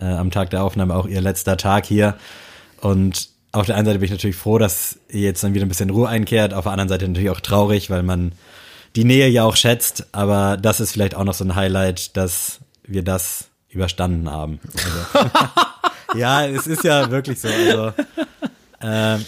äh, am Tag der Aufnahme auch ihr letzter Tag hier. Und auf der einen Seite bin ich natürlich froh, dass ihr jetzt dann wieder ein bisschen Ruhe einkehrt. Auf der anderen Seite natürlich auch traurig, weil man die Nähe ja auch schätzt. Aber das ist vielleicht auch noch so ein Highlight, dass wir das überstanden haben. Also, ja, es ist ja wirklich so. Also, äh,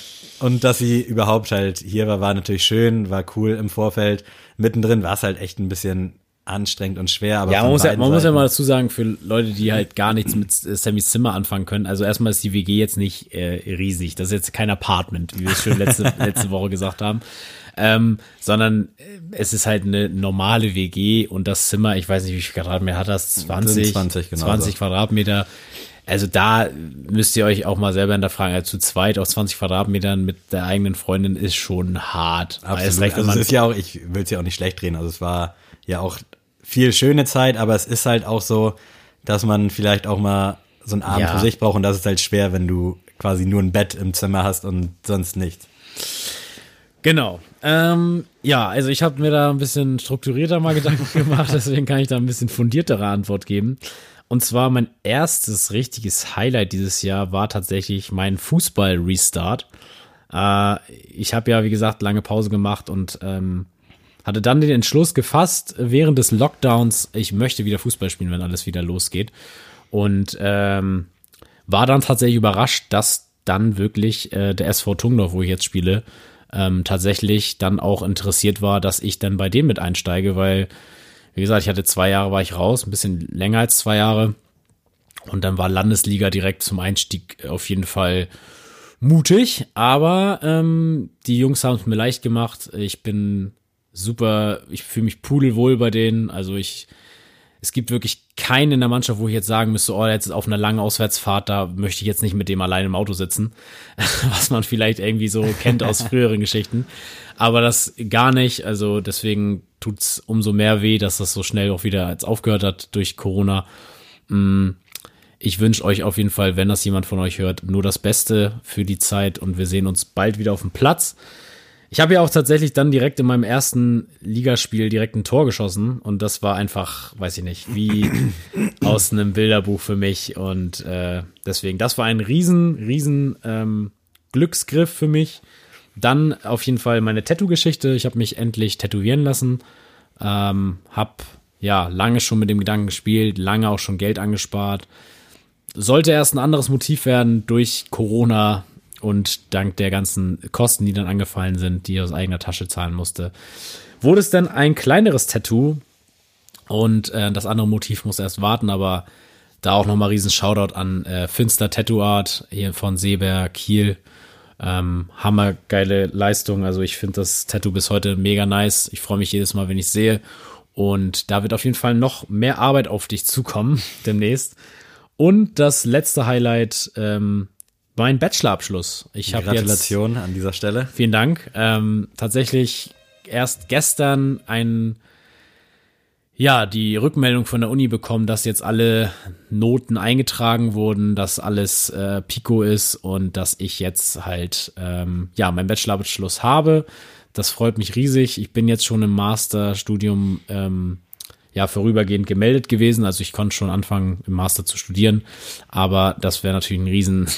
und dass sie überhaupt halt hier war, war natürlich schön, war cool im Vorfeld. Mittendrin war es halt echt ein bisschen anstrengend und schwer. Aber Ja, man muss ja, man muss ja mal dazu sagen, für Leute, die halt gar nichts mit äh, Sammys Zimmer anfangen können. Also erstmal ist die WG jetzt nicht äh, riesig. Das ist jetzt kein Apartment, wie wir es schon letzte, letzte Woche gesagt haben. Ähm, sondern äh, es ist halt eine normale WG und das Zimmer, ich weiß nicht, wie viel Quadratmeter hat das? 20? 20, genau 20 so. Quadratmeter. Also da müsst ihr euch auch mal selber hinterfragen. Also zu zweit auf 20 Quadratmetern mit der eigenen Freundin ist schon hart. Absolut. recht, Also es ist ja auch, ich will es ja auch nicht schlecht drehen. Also es war ja auch viel schöne Zeit, aber es ist halt auch so, dass man vielleicht auch mal so einen Abend Ja. für sich braucht und das ist halt schwer, wenn du quasi nur ein Bett im Zimmer hast und sonst nichts. Genau. Ähm, ja, also ich habe mir da ein bisschen strukturierter mal Gedanken gemacht, deswegen kann ich da ein bisschen fundiertere Antwort geben. Und zwar mein erstes richtiges Highlight dieses Jahr war tatsächlich mein Fußball-Restart. Äh, ich habe ja, wie gesagt, lange Pause gemacht und ähm, hatte dann den Entschluss gefasst, während des Lockdowns, ich möchte wieder Fußball spielen, wenn alles wieder losgeht. Und ähm, war dann tatsächlich überrascht, dass dann wirklich äh, der SV Tungdorf, wo ich jetzt spiele, ähm, tatsächlich dann auch interessiert war, dass ich dann bei dem mit einsteige, weil, wie gesagt, ich hatte zwei Jahre, war ich raus, ein bisschen länger als zwei Jahre. Und dann war Landesliga direkt zum Einstieg auf jeden Fall mutig, aber ähm, die Jungs haben es mir leicht gemacht. Ich bin super, ich fühle mich pudelwohl bei denen. Also ich, es gibt wirklich keinen in der Mannschaft, wo ich jetzt sagen müsste, oh, jetzt ist auf einer langen Auswärtsfahrt, da möchte ich jetzt nicht mit dem allein im Auto sitzen, was man vielleicht irgendwie so kennt aus früheren Geschichten. Aber das gar nicht. Also deswegen tut's umso mehr weh, dass das so schnell auch wieder jetzt aufgehört hat durch Corona. Mm, ich wünsche euch auf jeden Fall, wenn das jemand von euch hört, nur das Beste für die Zeit und wir sehen uns bald wieder auf dem Platz. Ich habe ja auch tatsächlich dann direkt in meinem ersten Ligaspiel direkt ein Tor geschossen und das war einfach, weiß ich nicht, wie aus einem Bilderbuch für mich und äh, deswegen, das war ein riesen, riesen ähm, Glücksgriff für mich. Dann auf jeden Fall meine Tattoo-Geschichte. Ich habe mich endlich tätowieren lassen, ähm, habe ja lange schon mit dem Gedanken gespielt, lange auch schon Geld angespart. Sollte erst ein anderes Motiv werden durch Corona und dank der ganzen Kosten, die dann angefallen sind, die er aus eigener Tasche zahlen musste, wurde es dann ein kleineres Tattoo. Und äh, das andere Motiv muss erst warten, aber da auch nochmal riesen Shoutout an äh, Finster Tattoo Art hier von Seeberg, Kiel. Ähm, hammergeile Leistung. Also ich finde das Tattoo bis heute mega nice. Ich freue mich jedes Mal, wenn ich sehe. Und da wird auf jeden Fall noch mehr Arbeit auf dich zukommen demnächst. Und das letzte Highlight, ähm, mein Bachelorabschluss. Ich habe Gratulation jetzt, an dieser Stelle. Vielen Dank. Ähm, tatsächlich erst gestern ein ja, die Rückmeldung von der Uni bekommen, dass jetzt alle Noten eingetragen wurden, dass alles äh, Pico ist und dass ich jetzt halt ähm, ja meinen Bachelorabschluss habe. Das freut mich riesig. Ich bin jetzt schon im Masterstudium ähm, ja vorübergehend gemeldet gewesen, also ich konnte schon anfangen im Master zu studieren, aber das wäre natürlich ein riesen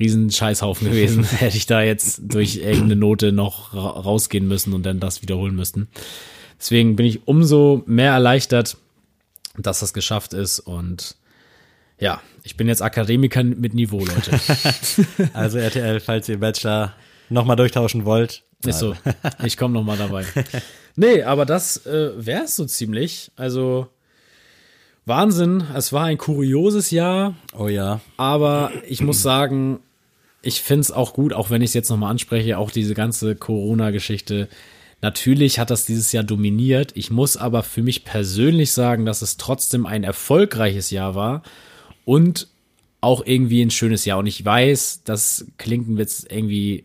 riesen Scheißhaufen gewesen, hätte ich da jetzt durch irgendeine Note noch rausgehen müssen und dann das wiederholen müssen. Deswegen bin ich umso mehr erleichtert, dass das geschafft ist und ja, ich bin jetzt Akademiker mit Niveau, Leute. also RTL, falls ihr Bachelor nochmal durchtauschen wollt. Ist so, ich komme nochmal dabei. Nee, aber das äh, wäre es so ziemlich. Also Wahnsinn, es war ein kurioses Jahr. Oh ja. Aber ich muss sagen, ich finde es auch gut, auch wenn ich es jetzt nochmal anspreche, auch diese ganze Corona-Geschichte. Natürlich hat das dieses Jahr dominiert. Ich muss aber für mich persönlich sagen, dass es trotzdem ein erfolgreiches Jahr war und auch irgendwie ein schönes Jahr. Und ich weiß, das klingt jetzt irgendwie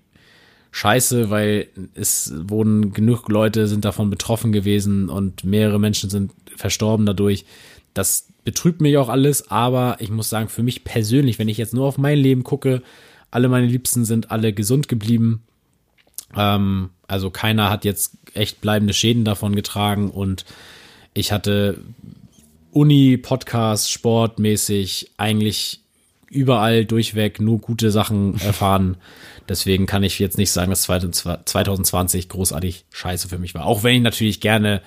scheiße, weil es wurden genug Leute sind davon betroffen gewesen und mehrere Menschen sind verstorben dadurch. Das betrübt mich auch alles, aber ich muss sagen, für mich persönlich, wenn ich jetzt nur auf mein Leben gucke, alle meine Liebsten sind alle gesund geblieben. Ähm, also keiner hat jetzt echt bleibende Schäden davon getragen und ich hatte Uni, Podcast, sportmäßig eigentlich überall durchweg nur gute Sachen erfahren. Deswegen kann ich jetzt nicht sagen, dass 2020 großartig scheiße für mich war. Auch wenn ich natürlich gerne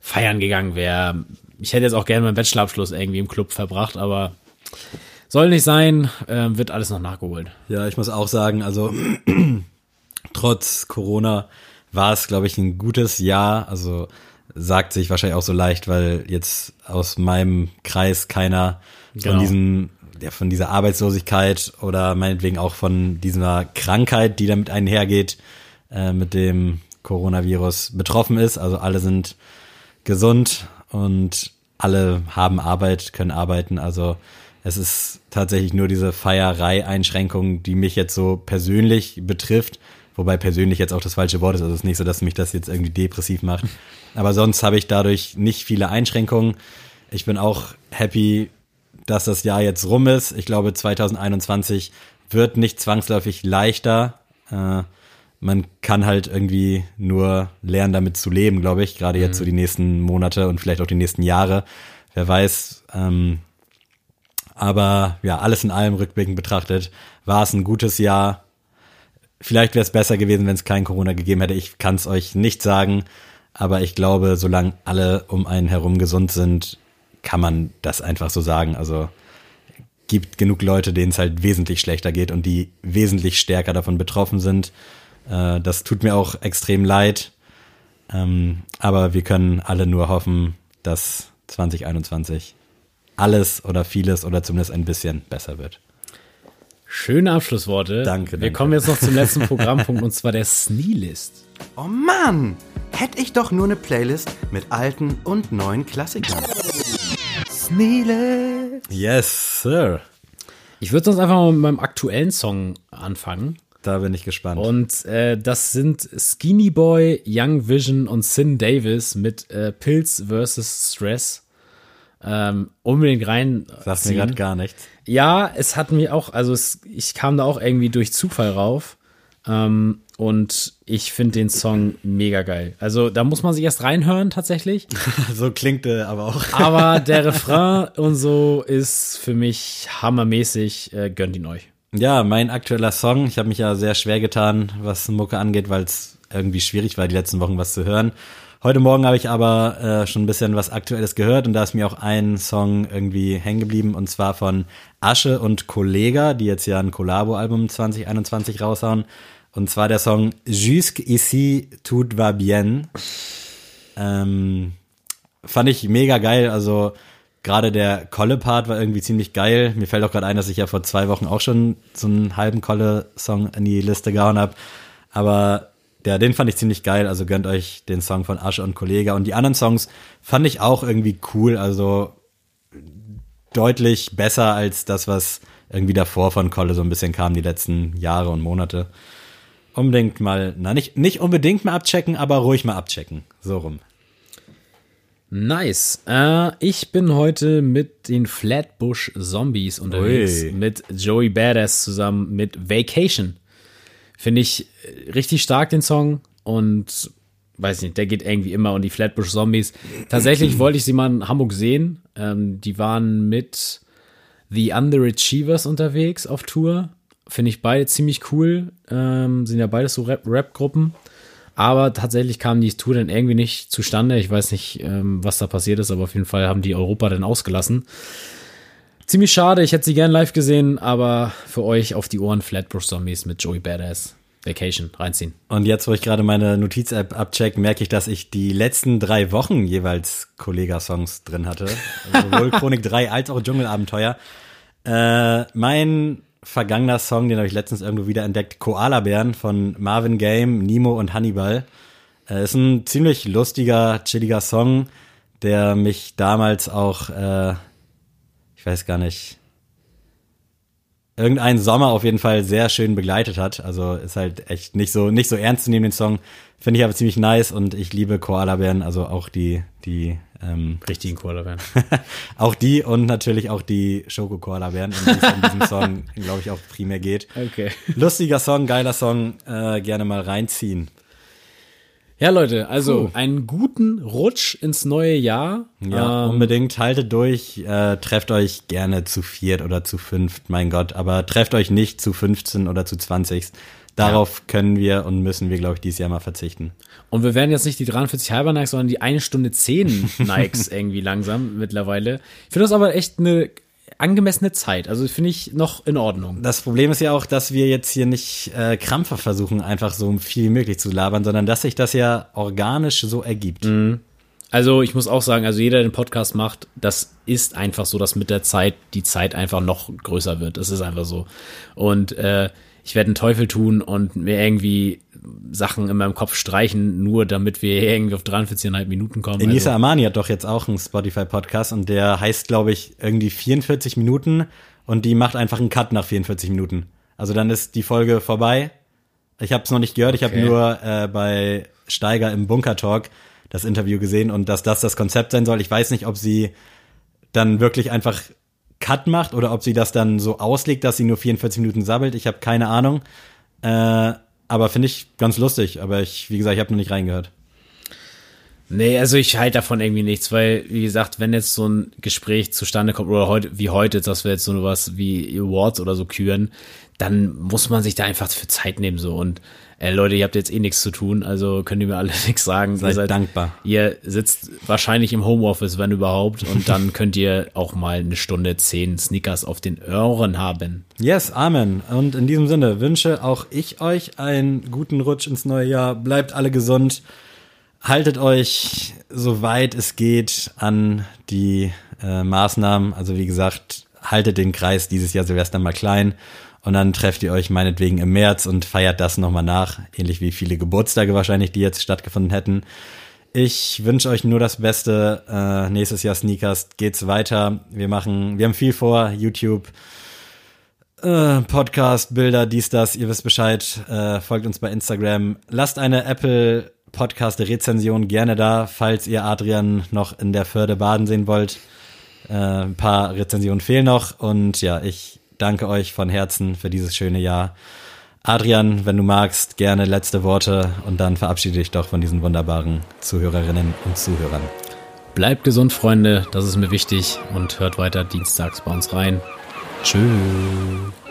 feiern gegangen wäre. Ich hätte jetzt auch gerne meinen Bachelorabschluss irgendwie im Club verbracht, aber soll nicht sein, äh, wird alles noch nachgeholt. Ja, ich muss auch sagen, also trotz Corona war es, glaube ich, ein gutes Jahr. Also sagt sich wahrscheinlich auch so leicht, weil jetzt aus meinem Kreis keiner genau. von diesem, ja, von dieser Arbeitslosigkeit oder meinetwegen auch von dieser Krankheit, die damit einhergeht, äh, mit dem Coronavirus betroffen ist. Also alle sind gesund und alle haben Arbeit, können arbeiten. Also es ist tatsächlich nur diese Feierei-Einschränkung, die mich jetzt so persönlich betrifft. Wobei persönlich jetzt auch das falsche Wort ist. Also es ist nicht so, dass mich das jetzt irgendwie depressiv macht. Aber sonst habe ich dadurch nicht viele Einschränkungen. Ich bin auch happy, dass das Jahr jetzt rum ist. Ich glaube, 2021 wird nicht zwangsläufig leichter. Äh, man kann halt irgendwie nur lernen, damit zu leben, glaube ich. Gerade jetzt mhm. so die nächsten Monate und vielleicht auch die nächsten Jahre. Wer weiß, ähm, aber ja, alles in allem rückblickend betrachtet, war es ein gutes Jahr. Vielleicht wäre es besser gewesen, wenn es kein Corona gegeben hätte. Ich kann es euch nicht sagen. Aber ich glaube, solange alle um einen herum gesund sind, kann man das einfach so sagen. Also gibt genug Leute, denen es halt wesentlich schlechter geht und die wesentlich stärker davon betroffen sind. Äh, das tut mir auch extrem leid. Ähm, aber wir können alle nur hoffen, dass 2021 alles oder vieles oder zumindest ein bisschen besser wird. Schöne Abschlussworte. Danke, Wir danke. kommen jetzt noch zum letzten Programmpunkt und zwar der Sneelist. Oh Mann, hätte ich doch nur eine Playlist mit alten und neuen Klassikern. Sneele. Yes, Sir. Ich würde sonst einfach mal mit meinem aktuellen Song anfangen. Da bin ich gespannt. Und äh, das sind Skinny Boy, Young Vision und Sin Davis mit äh, Pills vs. Stress. Ähm, unbedingt rein. Sagst mir gerade gar nichts. Ja, es hat mir auch, also es, ich kam da auch irgendwie durch Zufall rauf. Ähm, und ich finde den Song mega geil. Also da muss man sich erst reinhören tatsächlich. So klingt er aber auch. Aber der Refrain und so ist für mich hammermäßig. Äh, gönnt ihn euch. Ja, mein aktueller Song. Ich habe mich ja sehr schwer getan, was Mucke angeht, weil es irgendwie schwierig war, die letzten Wochen was zu hören. Heute Morgen habe ich aber äh, schon ein bisschen was Aktuelles gehört und da ist mir auch ein Song irgendwie hängen geblieben und zwar von Asche und Kollega, die jetzt ja ein Collabo-Album 2021 raushauen. Und zwar der Song Jusque ici tout va bien. Ähm, fand ich mega geil. Also gerade der Kolle-Part war irgendwie ziemlich geil. Mir fällt auch gerade ein, dass ich ja vor zwei Wochen auch schon so einen halben Kolle-Song in die Liste gehauen habe. Aber ja, den fand ich ziemlich geil. Also gönnt euch den Song von Asche und Kollege. Und die anderen Songs fand ich auch irgendwie cool. Also deutlich besser als das, was irgendwie davor von Kolle so ein bisschen kam, die letzten Jahre und Monate. Unbedingt mal, na nicht, nicht unbedingt mal abchecken, aber ruhig mal abchecken. So rum. Nice. Äh, ich bin heute mit den Flatbush Zombies unterwegs. Ui. Mit Joey Badass zusammen mit Vacation. Finde ich richtig stark den Song und weiß nicht, der geht irgendwie immer und die Flatbush Zombies. Tatsächlich wollte ich sie mal in Hamburg sehen. Ähm, die waren mit The Underachievers unterwegs auf Tour. Finde ich beide ziemlich cool. Ähm, sind ja beides so Rap- Rap-Gruppen. Aber tatsächlich kam die Tour dann irgendwie nicht zustande. Ich weiß nicht, ähm, was da passiert ist, aber auf jeden Fall haben die Europa dann ausgelassen. Ziemlich schade, ich hätte sie gern live gesehen, aber für euch auf die Ohren Flatbush Zombies mit Joey Badass. Vacation reinziehen. Und jetzt, wo ich gerade meine Notiz-App abcheck, merke ich, dass ich die letzten drei Wochen jeweils Kollega-Songs drin hatte. Sowohl Chronik 3 als auch Dschungelabenteuer. Äh, mein vergangener Song, den habe ich letztens irgendwo wieder entdeckt, Koala-Bären von Marvin Game, Nemo und Hannibal. Äh, ist ein ziemlich lustiger, chilliger Song, der mich damals auch, äh, ich weiß gar nicht, irgendeinen Sommer auf jeden Fall sehr schön begleitet hat. Also ist halt echt nicht so nicht so ernst zu nehmen den Song. Finde ich aber ziemlich nice und ich liebe Koala-Bären, also auch die die ähm, Richtigen Koala werden. auch die und natürlich auch die Schoko-Koala-Bären, um die es in diesem Song, glaube ich, auch primär geht. Okay. Lustiger Song, geiler Song, äh, gerne mal reinziehen. Ja, Leute, also Puh. einen guten Rutsch ins neue Jahr. Ja, Ähm, unbedingt, haltet durch, äh, trefft euch gerne zu viert oder zu fünft, mein Gott, aber trefft euch nicht zu 15 oder zu 20. Darauf können wir und müssen wir, glaube ich, dieses Jahr mal verzichten. Und wir werden jetzt nicht die 43 halber Nikes, sondern die 1 Stunde 10 Nikes irgendwie langsam mittlerweile. Ich finde das aber echt eine angemessene Zeit. Also finde ich noch in Ordnung. Das Problem ist ja auch, dass wir jetzt hier nicht äh, krampfer versuchen, einfach so viel wie möglich zu labern, sondern dass sich das ja organisch so ergibt. Also ich muss auch sagen, also jeder, der den Podcast macht, das ist einfach so, dass mit der Zeit die Zeit einfach noch größer wird. Das ist einfach so. Und äh, ich werde einen Teufel tun und mir irgendwie Sachen in meinem Kopf streichen, nur damit wir irgendwie auf 43,5 Minuten kommen. Enisa Also, Amani hat doch jetzt auch einen Spotify-Podcast und der heißt, glaube ich, irgendwie 44 Minuten und die macht einfach einen Cut nach 44 Minuten. Also dann ist die Folge vorbei. Ich habe es noch nicht gehört, ich habe nur äh, bei Steiger im Bunker Talk das Interview gesehen und dass das das Konzept sein soll. Ich weiß nicht, ob sie dann wirklich einfach Cut macht oder ob sie das dann so auslegt, dass sie nur 44 Minuten sabbelt. Ich habe keine Ahnung. Äh, aber finde ich ganz lustig. Aber ich, wie gesagt, ich habe noch nicht reingehört. nee, also ich halte davon irgendwie nichts, weil, wie gesagt, wenn jetzt so ein Gespräch zustande kommt, oder heute, wie heute, dass wir jetzt so was wie Awards oder so küren, dann muss man sich da einfach für Zeit nehmen so und äh, Leute, ihr habt jetzt eh nichts zu tun, also könnt ihr mir alle nichts sagen. Seid ihr dankbar. Ihr sitzt wahrscheinlich im Homeoffice, wenn überhaupt, und dann könnt ihr auch mal eine Stunde zehn Sneakers auf den Ohren haben. Yes, Amen. Und in diesem Sinne wünsche auch ich euch einen guten Rutsch ins neue Jahr. Bleibt alle gesund. Haltet euch, soweit es geht, an die äh, Maßnahmen. Also wie gesagt, haltet den Kreis dieses Jahr Silvester mal klein und dann trefft ihr euch meinetwegen im März und feiert das nochmal nach, ähnlich wie viele Geburtstage wahrscheinlich, die jetzt stattgefunden hätten. Ich wünsche euch nur das Beste. Äh, nächstes Jahr Sneakers geht's weiter. Wir machen, wir haben viel vor. YouTube, äh, Podcast, Bilder, dies, das. Ihr wisst Bescheid. Äh, folgt uns bei Instagram. Lasst eine Apple Podcast Rezension gerne da, falls ihr Adrian noch in der Förde baden sehen wollt. Äh, ein paar Rezensionen fehlen noch und ja, ich danke euch von Herzen für dieses schöne Jahr. Adrian, wenn du magst, gerne letzte Worte und dann verabschiede dich doch von diesen wunderbaren Zuhörerinnen und Zuhörern. Bleibt gesund, Freunde, das ist mir wichtig und hört weiter dienstags bei uns rein. Tschüss.